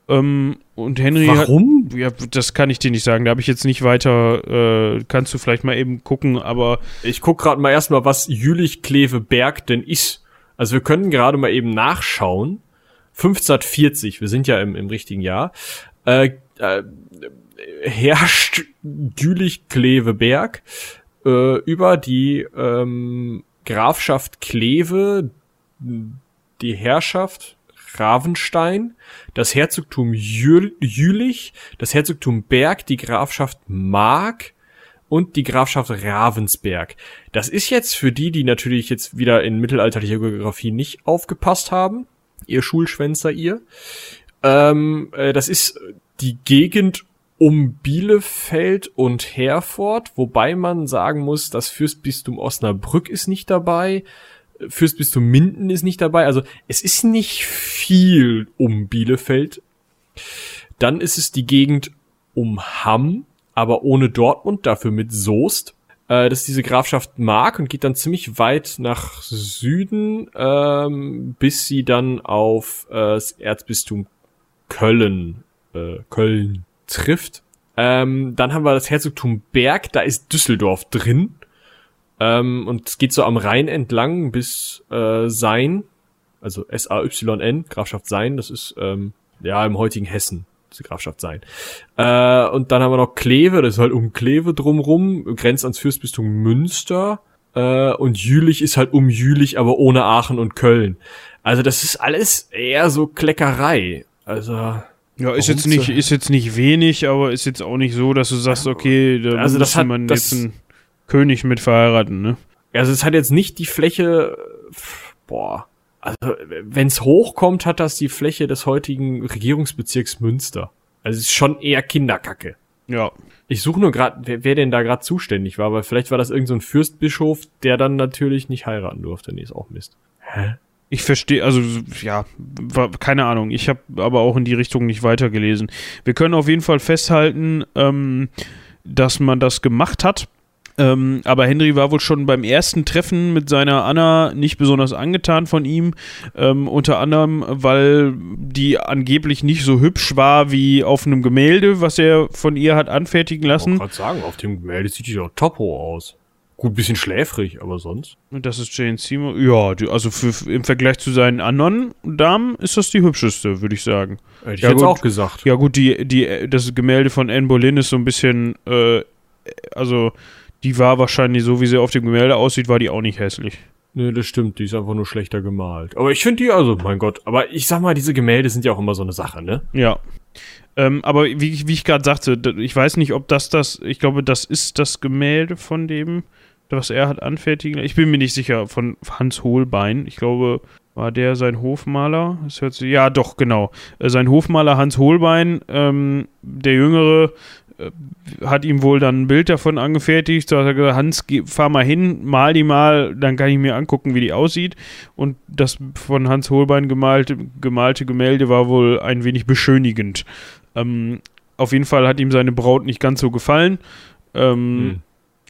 Ähm, und Henry. Warum? Hat, ja, das kann ich dir nicht sagen. Da habe ich jetzt nicht weiter. Äh, kannst du vielleicht mal eben gucken, aber. Ich guck gerade mal erstmal, was Jülich-Kleveberg denn ist. Also wir können gerade mal eben nachschauen. 1540, wir sind ja im, im richtigen Jahr, äh, äh, herrscht Jülich-Kleveberg äh, über die ähm, Grafschaft Kleve, die Herrschaft Ravenstein, das Herzogtum Jül Jülich, das Herzogtum Berg, die Grafschaft Mark und die Grafschaft Ravensberg. Das ist jetzt für die, die natürlich jetzt wieder in mittelalterlicher Geografie nicht aufgepasst haben, ihr Schulschwänzer ihr. Ähm, äh, das ist die Gegend um Bielefeld und Herford, wobei man sagen muss, das Fürstbistum Osnabrück ist nicht dabei, Fürstbistum Minden ist nicht dabei, also es ist nicht viel um Bielefeld. Dann ist es die Gegend um Hamm, aber ohne Dortmund, dafür mit Soest. Äh, das ist diese Grafschaft Mark und geht dann ziemlich weit nach Süden, ähm, bis sie dann auf äh, das Erzbistum Köln, äh, Köln trifft. Ähm, dann haben wir das Herzogtum Berg, da ist Düsseldorf drin. Ähm, und es geht so am Rhein entlang bis äh, Sein, also S-A-Y-N, Grafschaft Sein, das ist ähm, ja im heutigen Hessen diese Grafschaft sein. Äh, und dann haben wir noch Kleve, das ist halt um Kleve drumrum, grenzt ans Fürstbistum Münster. Äh, und Jülich ist halt um Jülich, aber ohne Aachen und Köln. Also das ist alles eher so Kleckerei. Also ja, ist jetzt nicht, ist jetzt nicht wenig, aber ist jetzt auch nicht so, dass du sagst, okay, da also das hat, man das, jetzt einen König mit verheiraten, ne? Also es hat jetzt nicht die Fläche, boah, also wenn es hochkommt, hat das die Fläche des heutigen Regierungsbezirks Münster. Also es ist schon eher Kinderkacke. Ja. Ich suche nur gerade, wer, wer denn da gerade zuständig war, weil vielleicht war das irgendein so Fürstbischof, der dann natürlich nicht heiraten durfte. Nee, ist auch Mist. Hä? Ich verstehe, also ja, war, keine Ahnung. Ich habe aber auch in die Richtung nicht weitergelesen. Wir können auf jeden Fall festhalten, ähm, dass man das gemacht hat. Ähm, aber Henry war wohl schon beim ersten Treffen mit seiner Anna nicht besonders angetan von ihm. Ähm, unter anderem, weil die angeblich nicht so hübsch war wie auf einem Gemälde, was er von ihr hat anfertigen lassen. Ich wollte gerade sagen, auf dem Gemälde sieht die doch topo aus. Gut, bisschen schläfrig, aber sonst. Und das ist Jane Seymour. Ja, die, also für, im Vergleich zu seinen anderen Damen ist das die hübscheste, würde ich sagen. Hätte ich ja, jetzt gut, auch gesagt. Ja, gut, die, die, das Gemälde von Anne Boleyn ist so ein bisschen, äh, also die war wahrscheinlich, so wie sie auf dem Gemälde aussieht, war die auch nicht hässlich. Nee, das stimmt, die ist einfach nur schlechter gemalt. Aber ich finde die, also, mein Gott, aber ich sag mal, diese Gemälde sind ja auch immer so eine Sache, ne? Ja. Ähm, aber wie, wie ich gerade sagte, ich weiß nicht, ob das das, ich glaube, das ist das Gemälde von dem, was er hat anfertigen. Ich bin mir nicht sicher, von Hans Hohlbein. Ich glaube, war der sein Hofmaler? Das hört sich, ja, doch, genau. Äh, sein Hofmaler Hans Hohlbein, ähm, der Jüngere, äh, hat ihm wohl dann ein Bild davon angefertigt. Da hat er gesagt, Hans, geh, fahr mal hin, mal die mal, dann kann ich mir angucken, wie die aussieht. Und das von Hans Holbein gemalte, gemalte Gemälde war wohl ein wenig beschönigend. Ähm, auf jeden Fall hat ihm seine Braut nicht ganz so gefallen. Ähm, hm.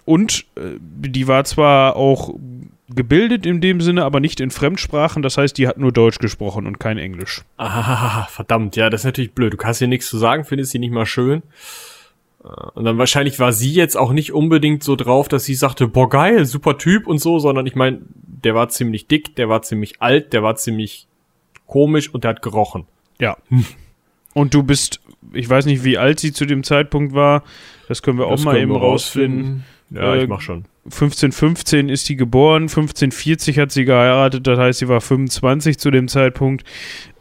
Und äh, die war zwar auch gebildet in dem Sinne, aber nicht in Fremdsprachen. Das heißt, die hat nur Deutsch gesprochen und kein Englisch. Ah, verdammt, ja, das ist natürlich blöd. Du kannst hier nichts zu sagen, findest sie nicht mal schön. Äh, und dann wahrscheinlich war sie jetzt auch nicht unbedingt so drauf, dass sie sagte, boah geil, super Typ und so, sondern ich meine, der war ziemlich dick, der war ziemlich alt, der war ziemlich komisch und der hat gerochen. Ja. Und du bist, ich weiß nicht, wie alt sie zu dem Zeitpunkt war, das können wir das auch mal eben rausfinden. Ja, äh, ich mach schon. 1515 ist sie geboren, 1540 hat sie geheiratet, das heißt, sie war 25 zu dem Zeitpunkt.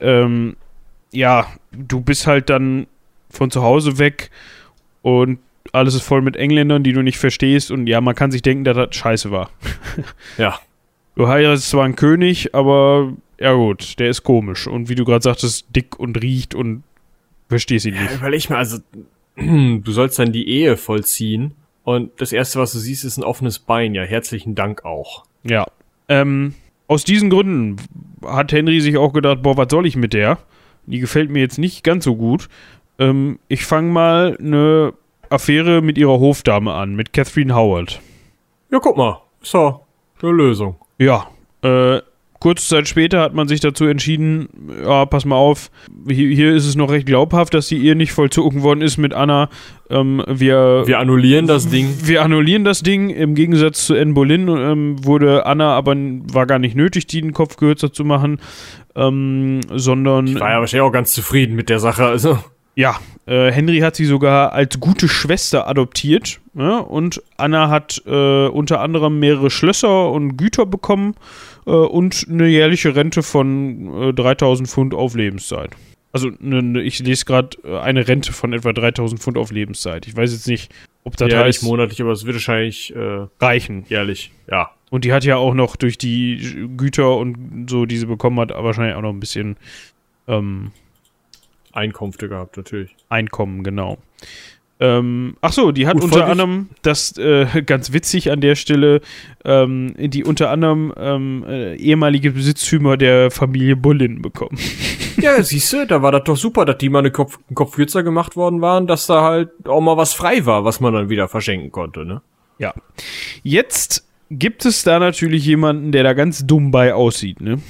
Ähm, ja, du bist halt dann von zu Hause weg und alles ist voll mit Engländern, die du nicht verstehst und ja, man kann sich denken, dass das scheiße war. ja. Du heiratest zwar einen König, aber ja gut, der ist komisch und wie du gerade sagtest, dick und riecht und verstehst ihn nicht. Ja, überleg mal, also du sollst dann die Ehe vollziehen und das erste, was du siehst, ist ein offenes Bein. Ja, herzlichen Dank auch. Ja. Ähm, aus diesen Gründen hat Henry sich auch gedacht, boah, was soll ich mit der? Die gefällt mir jetzt nicht ganz so gut. Ähm, ich fange mal eine Affäre mit ihrer Hofdame an, mit Catherine Howard. Ja, guck mal. So, eine Lösung. Ja. Äh, kurze Zeit später hat man sich dazu entschieden, ja, pass mal auf, hier, hier ist es noch recht glaubhaft, dass die Ehe nicht vollzogen worden ist mit Anna. Ähm, wir, Wir annullieren das Ding. wir annullieren das Ding. Im Gegensatz zu Anne Boleyn ähm, wurde Anna aber war gar nicht nötig, die den Kopf kürzer zu machen, ähm, sondern Ich war ja wahrscheinlich auch ganz zufrieden mit der Sache, also. ja, äh, Henry hat sie sogar als gute Schwester adoptiert ja, und Anna hat äh, unter anderem mehrere Schlösser und Güter bekommen und eine jährliche Rente von äh, 3000 Pfund auf Lebenszeit. Also ne, ne, ich lese gerade äh, eine Rente von etwa 3000 Pfund auf Lebenszeit. Ich weiß jetzt nicht, ob das jährlich, heißt monatlich, aber es wird wahrscheinlich äh, reichen. jährlich. Ja. Und die hat ja auch noch durch die Güter und so, die sie bekommen hat, wahrscheinlich auch noch ein bisschen ähm, Einkünfte gehabt, natürlich. Einkommen, genau. Ähm, ach so, die hat Gut, unter anderem, das äh, ganz witzig an der Stelle, ähm, die unter anderem ähm, äh, ehemalige Besitztümer der Familie Boleyn bekommen. Ja, siehst du, da war das doch super, dass die mal eine Kopf, einen Kopf kürzer gemacht worden waren, dass da halt auch mal was frei war, was man dann wieder verschenken konnte, ne? Ja. Jetzt gibt es da natürlich jemanden, der da ganz dumm bei aussieht, ne?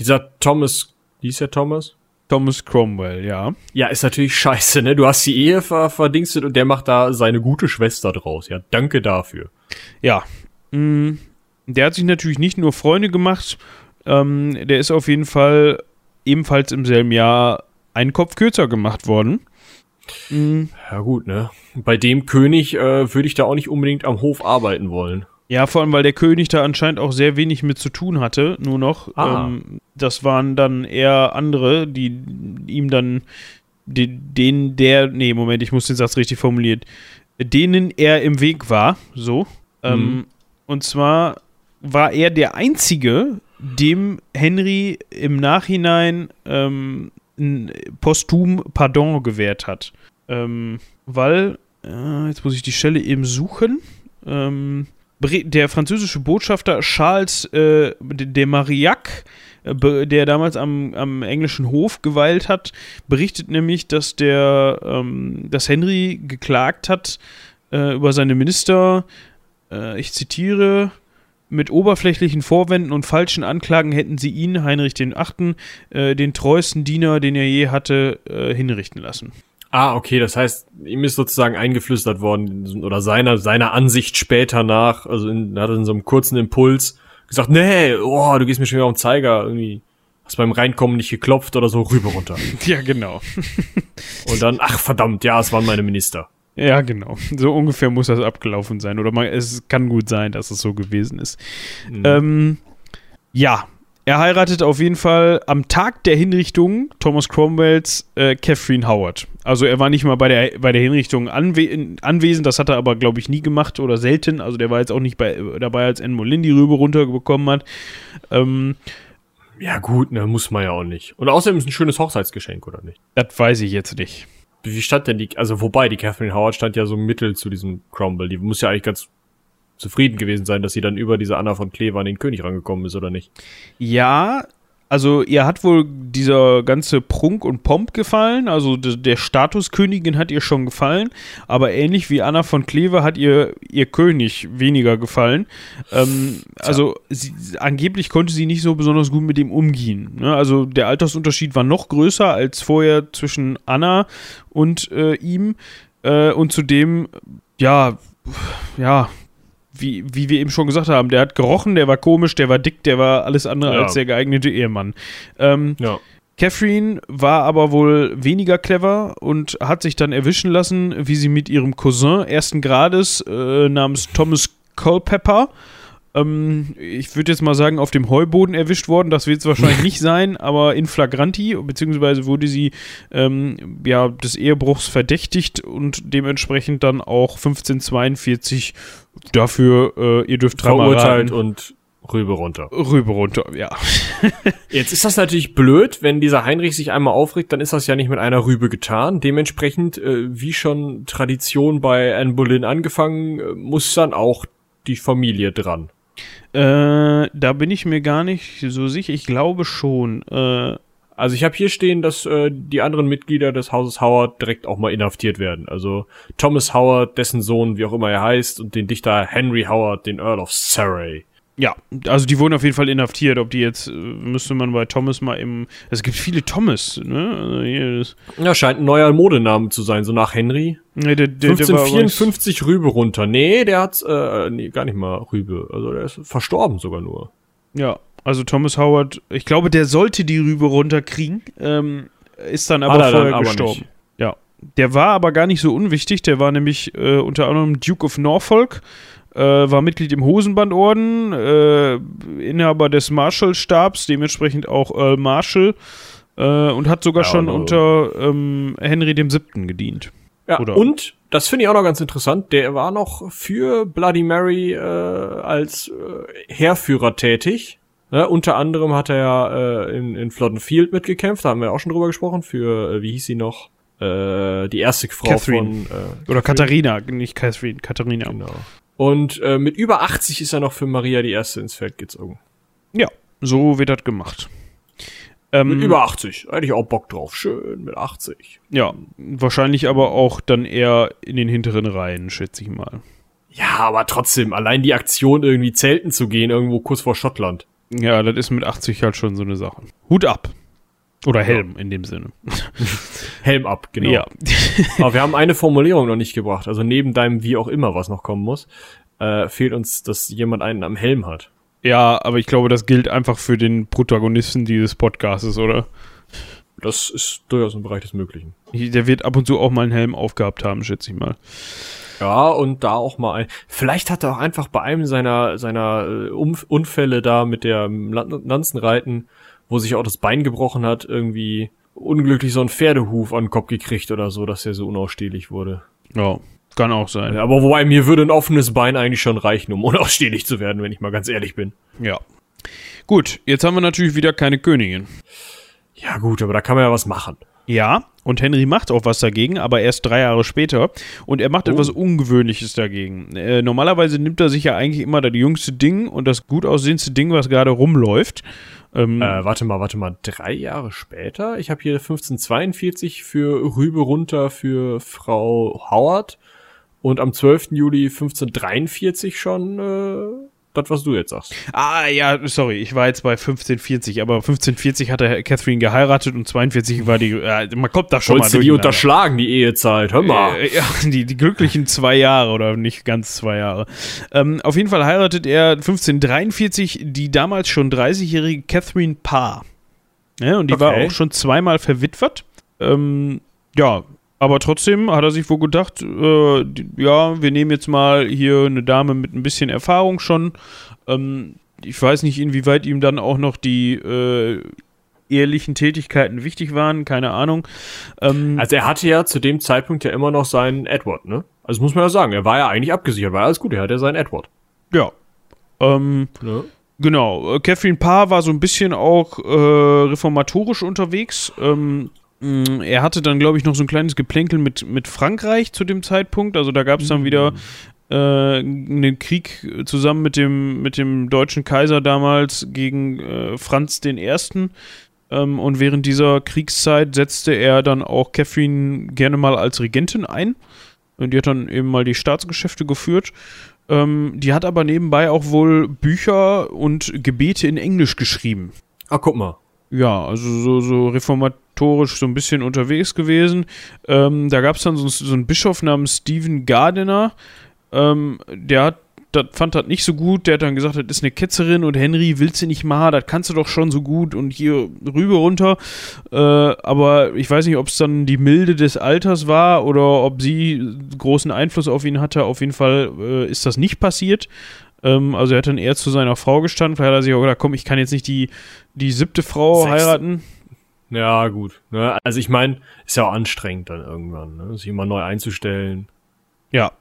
Dieser Thomas, wie ist der Thomas? Thomas Cromwell, ja. Ja, ist natürlich scheiße, ne? Du hast die Ehe ver verdingstet und der macht da seine gute Schwester draus. Ja, danke dafür. Ja. Mm, Der hat sich natürlich nicht nur Freunde gemacht, ähm, der ist auf jeden Fall ebenfalls im selben Jahr einen Kopf kürzer gemacht worden. Mm, Ja, gut, ne? Bei dem König äh, würde ich da auch nicht unbedingt am Hof arbeiten wollen. Ja, vor allem, weil der König da anscheinend auch sehr wenig mit zu tun hatte, nur noch. Ah. Ähm, das waren dann eher andere, die ihm dann, denen der, nee, Moment, ich muss den Satz richtig formulieren, denen er im Weg war, so. Ähm, Mhm. und zwar war er der Einzige, dem Henry im Nachhinein ähm, ein posthum Pardon gewährt hat. Ähm, weil, äh, jetzt muss ich die Stelle eben suchen. Ähm, der französische Botschafter Charles äh, de, Marillac, äh, der damals am, am englischen Hof geweilt hat, berichtet nämlich, dass der, ähm, dass Henry geklagt hat äh, über seine Minister, äh, ich zitiere, mit oberflächlichen Vorwänden und falschen Anklagen hätten sie ihn, Heinrich Achten, äh, den treuesten Diener, den er je hatte, äh, hinrichten lassen. Ah, okay, das heißt, ihm ist sozusagen eingeflüstert worden, oder seiner, seiner Ansicht später nach, also in, hat er in so einem kurzen Impuls gesagt, nee, oh, du gehst mir schon wieder auf den Zeiger, irgendwie, hast beim Reinkommen nicht geklopft oder so, rüber runter. Ja, genau. Und dann, ach verdammt, ja, es waren meine Minister. Ja, genau. So ungefähr muss das abgelaufen sein. Oder man, es kann gut sein, dass es so gewesen ist. Mhm. Ähm, ja, er heiratet auf jeden Fall am Tag der Hinrichtung Thomas Cromwells äh, Catherine Howard. Also er war nicht mal bei der, bei der Hinrichtung anwe anwesend, das hat er aber, glaube ich, nie gemacht oder selten. Also der war jetzt auch nicht bei, dabei, als Anne Boleyn die Rübe runterbekommen hat. Ähm, Ja gut, ne, muss man ja auch nicht. Und außerdem ist ein schönes Hochzeitsgeschenk, oder nicht? das weiß ich jetzt nicht. Wie stand denn die, also wobei, die Catherine Howard stand ja so mittel zu diesem Cromwell. Die muss ja eigentlich ganz zufrieden gewesen sein, dass sie dann über diese Anna von Kleve an den König rangekommen ist, oder nicht? Ja, also ihr hat wohl dieser ganze Prunk und Pomp gefallen, also de- der Status Königin hat ihr schon gefallen, aber ähnlich wie Anna von Kleve hat ihr ihr König weniger gefallen. Ähm, also sie, angeblich konnte sie nicht so besonders gut mit ihm umgehen. Ne? Also der Altersunterschied war noch größer als vorher zwischen Anna und äh, ihm äh, und zudem ja ja wie, wie wir eben schon gesagt haben, der hat gerochen, der war komisch, der war dick, der war alles andere Ja. als der geeignete Ehemann. Ähm, Ja. Catherine war aber wohl weniger clever und hat sich dann erwischen lassen, wie sie mit ihrem Cousin ersten Grades äh, namens Thomas Culpepper, ähm, ich würde jetzt mal sagen, auf dem Heuboden erwischt worden. Das wird es wahrscheinlich nicht sein, aber in flagranti, beziehungsweise wurde sie ähm, ja, des Ehebruchs verdächtigt und dementsprechend dann auch 1542 dafür, äh, ihr dürft dreimal Verurteilt raten, und rüber runter. rüber runter, ja. Jetzt ist das natürlich blöd, wenn dieser Heinrich sich einmal aufregt, dann ist das ja nicht mit einer Rübe getan. Dementsprechend, äh, wie schon Tradition bei Anne Boleyn angefangen, äh, muss dann auch die Familie dran. Äh, da bin ich mir gar nicht so sicher. Ich glaube schon. Äh, Also ich habe hier stehen, dass äh, die anderen Mitglieder des Hauses Howard direkt auch mal inhaftiert werden. Also Thomas Howard, dessen Sohn, wie auch immer er heißt, und den Dichter Henry Howard, den Earl of Surrey. Ja, also die wurden auf jeden Fall inhaftiert. Ob die jetzt, äh, müsste man bei Thomas mal im. Es gibt viele Thomas, ne? Also Ja, scheint ein neuer Modename zu sein, so nach Henry. ne, der, der, der war aber nicht- 1554 Rübe runter. Nee, der hat, äh, nee, gar nicht mal Rübe. Also der ist verstorben sogar nur. Ja, also Thomas Howard, ich glaube, der sollte die Rübe runterkriegen, ähm, ist dann aber er vorher aber gestorben. nicht. Ja, der war aber gar nicht so unwichtig. Der war nämlich äh, unter anderem Duke of Norfolk, äh, war Mitglied im Hosenbandorden, äh, Inhaber des Marshallstabs, dementsprechend auch Earl Marshall äh, und hat sogar Ja, schon also- unter ähm, Henry VII. gedient. Ja, Oder- und, das finde ich auch noch ganz interessant, der war noch für Bloody Mary äh, als äh, Heerführer tätig. Ne, unter anderem hat er ja äh, in, in Flodden mitgekämpft, da haben wir auch schon drüber gesprochen, für, äh, wie hieß sie noch, äh, die erste Frau Catherine. von... Äh, Oder Katharina, nicht Catherine, Katharina. Genau. Und äh, mit über 80 ist er noch für Maria die Erste ins Feld gezogen. Ja, so wird das gemacht. Ähm, Mit über 80. Hätte ich auch Bock drauf. Schön mit 80. Ja, wahrscheinlich aber auch dann eher in den hinteren Reihen, schätze ich mal. Ja, aber trotzdem, allein die Aktion irgendwie zelten zu gehen, irgendwo kurz vor Schottland. Ja, das ist mit 80 halt schon so eine Sache. Hut ab. Oder Helm in dem Sinne. Helm ab, genau. Ja. Aber wir haben eine Formulierung noch nicht gebracht. Also neben deinem wie auch immer, was noch kommen muss, äh, fehlt uns, dass jemand einen am Helm hat. ja, aber ich glaube, das gilt einfach für den Protagonisten dieses Podcastes, oder? Das ist durchaus im Bereich des Möglichen. Der wird ab und zu auch mal einen Helm aufgehabt haben, schätze ich mal. Ja, und da auch mal ein. Vielleicht hat er auch einfach bei einem seiner, seiner äh, Umf Unfälle da mit der Lan- Lanzenreiten, wo sich auch das Bein gebrochen hat, irgendwie unglücklich so einen Pferdehuf an den Kopf gekriegt oder so, dass er so unausstehlich wurde. Ja, kann auch sein. Aber wobei mir würde ein offenes Bein eigentlich schon reichen, um unausstehlich zu werden, wenn ich mal ganz ehrlich bin. Ja. Gut, jetzt haben wir natürlich wieder keine Königin. Ja gut, aber da kann man ja was machen. Ja, und Henry macht auch was dagegen, aber erst drei Jahre später. Und er macht etwas Ungewöhnliches dagegen. Äh, normalerweise nimmt er sich ja eigentlich immer das jüngste Ding und das gut aussehendste Ding, was gerade rumläuft. Ähm, Äh, warte mal, warte mal, drei Jahre später? Ich habe hier 1542 für Rübe runter für Frau Howard und am 12. Juli 1543 schon äh, das, was du jetzt sagst. Ah, ja, sorry, ich war jetzt bei 1540, aber 1540 hat er Catherine geheiratet und 42 war die. Äh, man kommt da schon Wolltest du mal die durcheinander. unterschlagen, die Ehezeit? Hör mal. Äh, ja, die, die glücklichen zwei Jahre oder nicht ganz zwei Jahre. Ähm, auf jeden Fall heiratet er 1543 die damals schon 30-jährige Catherine Parr. Ja, und die war Okay. auch schon zweimal verwitwet. Ähm, ja, aber trotzdem hat er sich wohl gedacht, äh, ja, wir nehmen jetzt mal hier eine Dame mit ein bisschen Erfahrung schon. Ähm, ich weiß nicht, inwieweit ihm dann auch noch die äh, ehelichen Tätigkeiten wichtig waren, keine Ahnung. Ähm, Also er hatte ja zu dem Zeitpunkt ja immer noch seinen Edward, ne? Also muss man ja sagen, er war ja eigentlich abgesichert, war alles gut, er hatte ja seinen Edward. ja. Ähm, Ne? Genau, äh, Catherine Parr war so ein bisschen auch äh, reformatorisch unterwegs. Ähm, er hatte dann, glaube ich, noch so ein kleines Geplänkel mit, mit Frankreich zu dem Zeitpunkt. Also da gab es dann wieder äh, einen Krieg zusammen mit dem, mit dem deutschen Kaiser damals gegen äh, Franz I. Ähm, und während dieser Kriegszeit setzte er dann auch Catherine gerne mal als Regentin ein. Und die hat dann eben mal die Staatsgeschäfte geführt. Ähm, die hat aber nebenbei auch wohl Bücher und Gebete in Englisch geschrieben. Ah, guck mal. Ja, also so, so reformatorisch so ein bisschen unterwegs gewesen. Ähm, da gab es dann so, so einen Bischof namens Stephen Gardiner. Ähm, der hat, das fand das nicht so gut. Der hat dann gesagt, das ist eine Ketzerin und Henry willst du nicht mal, das kannst du doch schon so gut und hier rüber runter. Äh, aber ich weiß nicht, ob es dann die Milde des Alters war oder ob sie großen Einfluss auf ihn hatte. Auf jeden Fall äh, ist das nicht passiert. Ähm, also er hat dann eher zu seiner Frau gestanden. Vielleicht hat er sich auch gedacht, komm, ich kann jetzt nicht die, die siebte Frau Sechste. heiraten. Ja, gut. Ne? Also ich meine, ist ja auch anstrengend dann irgendwann, ne? sich immer neu einzustellen. Ja.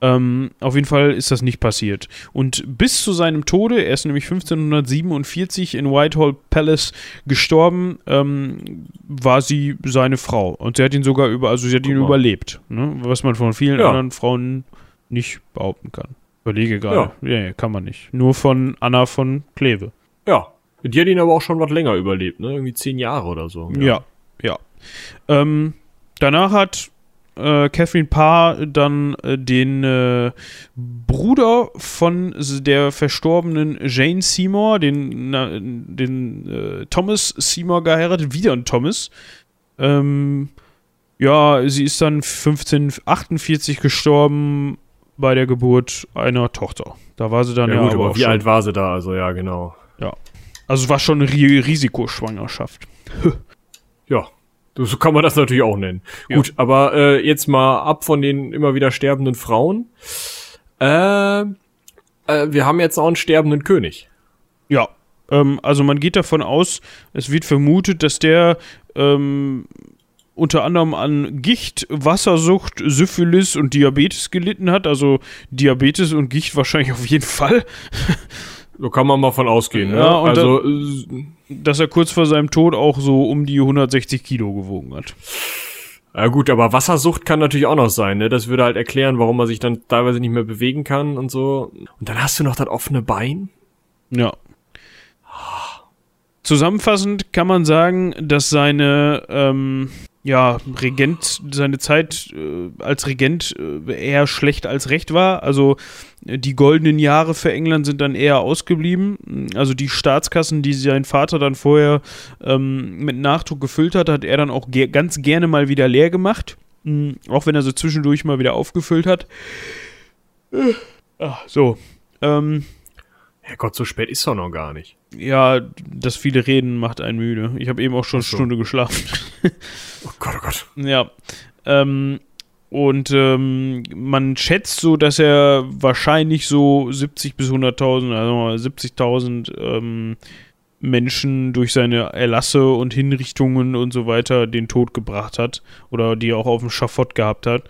Ähm, auf jeden Fall ist das nicht passiert. Und bis zu seinem Tode, er ist nämlich 1547 in Whitehall Palace gestorben, ähm, war sie seine Frau. Und sie hat ihn sogar über, also sie hat Guck ihn mal. überlebt. Ne? Was man von vielen Ja. anderen Frauen nicht behaupten kann. Überlege gerade. Ja. Nee, kann man nicht. Nur von Anna von Kleve. Ja. Die hat ihn aber auch schon was länger überlebt, ne? Irgendwie zehn Jahre oder so. Ja, ja. Ähm, danach hat äh, Catherine Parr dann äh, den äh, Bruder von der verstorbenen Jane Seymour, den, na, den äh, Thomas Seymour geheiratet, wieder ein Thomas. Ähm, ja, sie ist dann 1548 gestorben bei der Geburt einer Tochter. Da war sie dann Ja, ja, gut, aber wie schon, alt war sie da? Also ja, genau. Also war schon eine Ri Risikoschwangerschaft. Ja, so kann man das natürlich auch nennen. Ja. Gut, aber äh, jetzt mal ab von den immer wieder sterbenden Frauen. Äh, äh, wir haben jetzt auch einen sterbenden König. Ja, ähm, also man geht davon aus, es wird vermutet, dass der ähm, unter anderem an Gicht, Wassersucht, Syphilis und Diabetes gelitten hat. Also Diabetes und Gicht wahrscheinlich auf jeden Fall. So kann man mal von ausgehen. Ne? Ja, also äh, Dass er kurz vor seinem Tod auch so um die 160 Kilo gewogen hat. Ja gut, aber Wassersucht kann natürlich auch noch sein, ne? Das würde halt erklären, warum man sich dann teilweise nicht mehr bewegen kann und so. Und dann hast du noch das offene Bein. Ja. Zusammenfassend kann man sagen, dass seine ähm, ja, Regent, seine Zeit äh, als Regent äh, eher schlecht als recht war. Also äh, die goldenen Jahre für England sind dann eher ausgeblieben. Also die Staatskassen, die sein Vater dann vorher ähm, mit Nachdruck gefüllt hat, hat er dann auch ge ganz gerne mal wieder leer gemacht. Mhm, auch wenn er so zwischendurch mal wieder aufgefüllt hat. Äh, ah, so. Ähm, Herrgott, so spät ist doch noch gar nicht. ja, das viele Reden macht einen müde. Ich habe eben auch schon eine so. Stunde geschlafen. Oh Gott, oh Gott. ja. Ähm, und ähm, man schätzt so, dass er wahrscheinlich so 70 bis 100.000, also mal 70.000 ähm, Menschen durch seine Erlasse und Hinrichtungen und so weiter den Tod gebracht hat. Oder die er auch auf dem Schafott gehabt hat.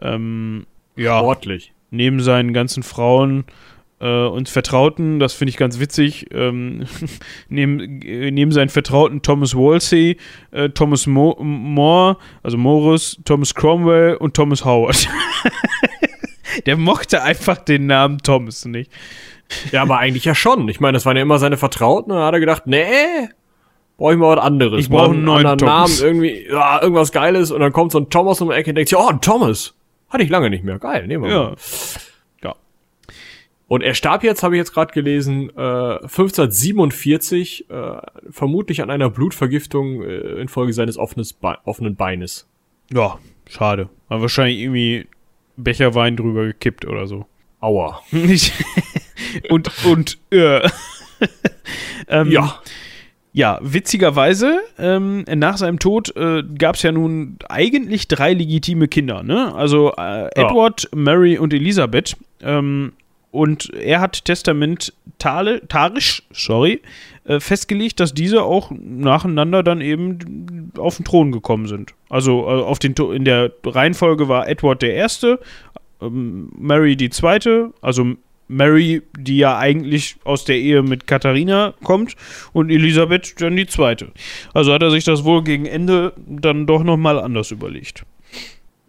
Ähm, ja Sportlich. neben seinen ganzen Frauen äh, und Vertrauten, das finde ich ganz witzig, ähm, neben, äh, neben seinen Vertrauten Thomas Wolsey, äh, Thomas Mo More, also Morris, Thomas Cromwell und Thomas Howard. Der mochte einfach den Namen Thomas nicht. Ja, aber eigentlich ja schon. Ich meine, das waren ja immer seine Vertrauten und dann hat er gedacht, nee, brauche ich mal was anderes. Ich brauch Mal einen neuen anderen Thomas. Namen, irgendwie, ja, irgendwas Geiles und dann kommt so ein Thomas um die Ecke und denkt sich, oh, ein Thomas. Hatte ich lange nicht mehr. Geil, nehmen wir mal. Ja. Ja. Und er starb jetzt, habe ich jetzt gerade gelesen, äh, 1547, äh, vermutlich an einer Blutvergiftung äh, infolge seines offenes Be offenen Beines. Ja, schade. War wahrscheinlich irgendwie Becher Wein drüber gekippt oder so. Aua. Und, und, äh. ähm, Ja. Ja, witzigerweise, ähm, nach seinem Tod äh, gab es ja nun eigentlich drei legitime Kinder, ne? Also äh, Edward, Mary und Elisabeth. Ähm, und er hat testamentale, tarisch, sorry, äh, festgelegt, dass diese auch nacheinander dann eben auf den Thron gekommen sind. Also äh, auf den, in der Reihenfolge war Edward der Erste, ähm, Mary die Zweite, also Mary, die ja eigentlich aus der Ehe mit Katharina kommt, und Elisabeth dann die zweite. Also hat er sich das wohl gegen Ende dann doch nochmal anders überlegt.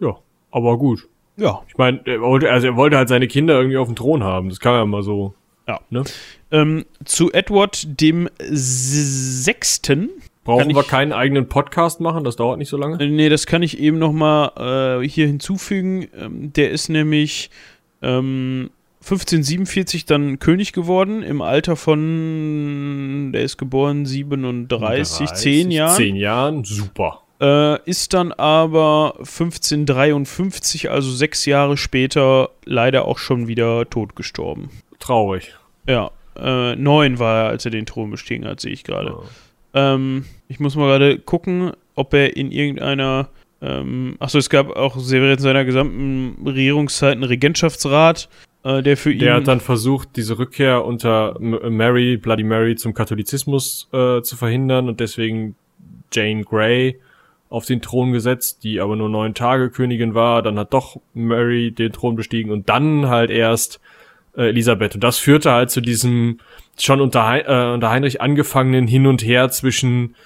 Ja, aber gut. Ja. Ich meine, er wollte, also er wollte halt seine Kinder irgendwie auf dem Thron haben. Das kann ja mal so. Ja. Ne? Ähm, zu Edward dem Sechsten. Brauchen wir keinen eigenen Podcast machen, das dauert nicht so lange. Äh, Nee, das kann ich eben nochmal äh, hier hinzufügen. Ähm, der ist nämlich ähm, 1547 dann König geworden, im Alter von, der ist geboren 37, 10 Jahren. Zehn Jahren, super. Äh, ist dann aber 1553, also sechs Jahre später, leider auch schon wieder tot gestorben. Traurig. Ja, äh, neun war er, als er den Thron bestiegen hat, sehe ich gerade. Ja. Ähm, ich muss mal gerade gucken, ob er in irgendeiner. Ähm, achso, es gab auch während seiner gesamten Regierungszeit einen Regentschaftsrat, äh, der für ihn. Der hat dann versucht, diese Rückkehr unter Mary, Bloody Mary zum Katholizismus äh, zu verhindern und deswegen Jane Grey auf den Thron gesetzt, die aber nur neun Tage Königin war. Dann hat doch Mary den Thron bestiegen und dann halt erst äh, Elisabeth. Und das führte halt zu diesem schon unter, Hei- äh, unter Heinrich angefangenen Hin und Her zwischen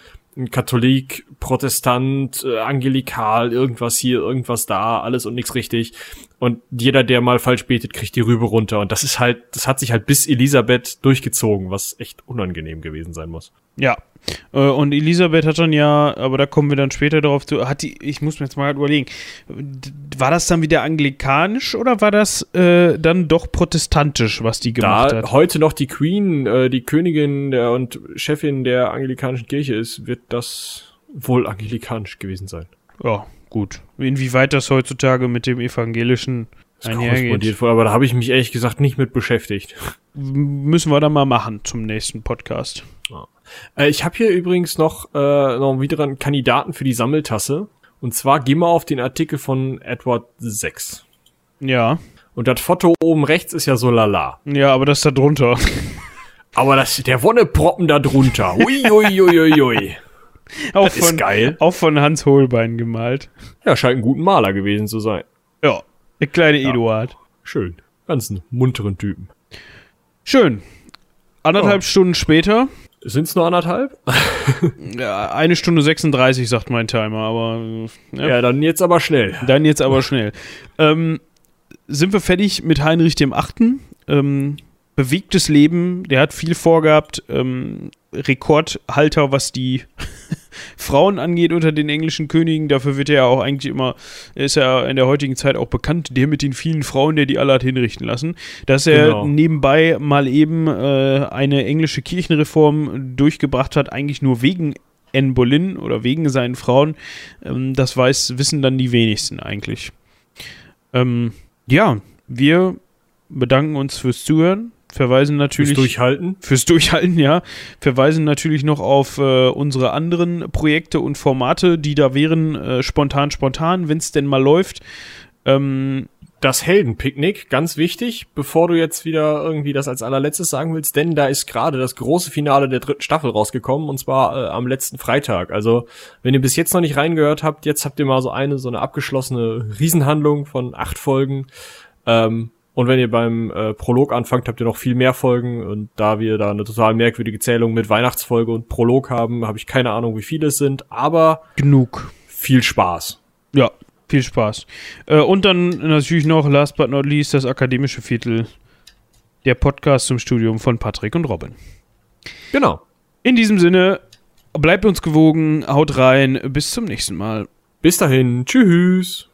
Katholik, Protestant, äh, Angelikal, irgendwas hier, irgendwas da, alles und nichts richtig. Und jeder, der mal falsch betet, kriegt die Rübe runter. Und das ist halt, das hat sich halt bis Elisabeth durchgezogen, was echt unangenehm gewesen sein muss. Ja. Äh, Und Elisabeth hat dann ja, aber da kommen wir dann später darauf zu, hat die, ich muss mir jetzt mal überlegen, war das dann wieder anglikanisch oder war das äh, dann doch protestantisch, was die gemacht Da hat? heute noch die Queen, äh, die Königin der, und Chefin der anglikanischen Kirche ist, wird das wohl anglikanisch gewesen sein. Ja, gut. Inwieweit das heutzutage mit dem evangelischen Das korrespondiert wohl, aber da habe ich mich ehrlich gesagt nicht mit beschäftigt. müssen wir dann mal machen zum nächsten Podcast. Äh, ich habe hier übrigens noch, äh, noch wieder einen Kandidaten für die Sammeltasse. Und zwar geh mal auf den Artikel von Edward 6. Ja. Und das Foto oben rechts ist ja so lala. Ja, aber das da drunter. Aber das, der Wonneproppen da drunter. Ui, ui, ui, ui, ui. auch, Das ist geil. auch von Hans Holbein gemalt. Ja, scheint ein guter Maler gewesen zu sein. Ja. Der kleine Eduard. Schön. Ganz einen munteren Typen. Schön. Anderthalb Ja. Stunden später. Sind's nur anderthalb? Ja, eine Stunde 36, sagt mein Timer, aber ja, Ja, dann jetzt aber schnell. dann jetzt aber schnell. Ähm, sind wir fertig mit Heinrich dem Achten? Ähm, bewegtes Leben, der hat viel vorgehabt. Ähm, Rekordhalter, was die Frauen angeht unter den englischen Königen. Dafür wird er ja auch eigentlich immer, er ist ja in der heutigen Zeit auch bekannt, der mit den vielen Frauen, der die alle hat hinrichten lassen. Dass er Genau. nebenbei mal eben äh, eine englische Kirchenreform durchgebracht hat, eigentlich nur wegen Anne Boleyn oder wegen seinen Frauen, ähm, das weiß, wissen dann die wenigsten eigentlich. Ähm, ja, wir bedanken uns fürs Zuhören, verweisen Fürs natürlich Durchhalten. fürs Durchhalten, ja. Verweisen natürlich noch auf äh, unsere anderen Projekte und Formate, die da wären, äh, spontan, spontan, wenn es denn mal läuft. Ähm, Das Heldenpicknick, ganz wichtig, bevor du jetzt wieder irgendwie das als allerletztes sagen willst, denn da ist gerade das große Finale der dritten Staffel rausgekommen und zwar äh, am letzten Freitag. Also, wenn ihr bis jetzt noch nicht reingehört habt, jetzt habt ihr mal so eine, so eine abgeschlossene Riesenhandlung von acht Folgen. Ähm, und wenn ihr beim äh, Prolog anfangt, habt ihr noch viel mehr Folgen und da wir da eine total merkwürdige Zählung mit Weihnachtsfolge und Prolog haben, habe ich keine Ahnung, wie viele es sind, aber genug. viel Spaß. Ja, viel Spaß. Äh, und dann natürlich noch, last but not least, das akademische Viertel, der Podcast zum Studium von Patrick und Robin. Genau. In diesem Sinne, bleibt uns gewogen, haut rein, bis zum nächsten Mal. Bis dahin, tschüss.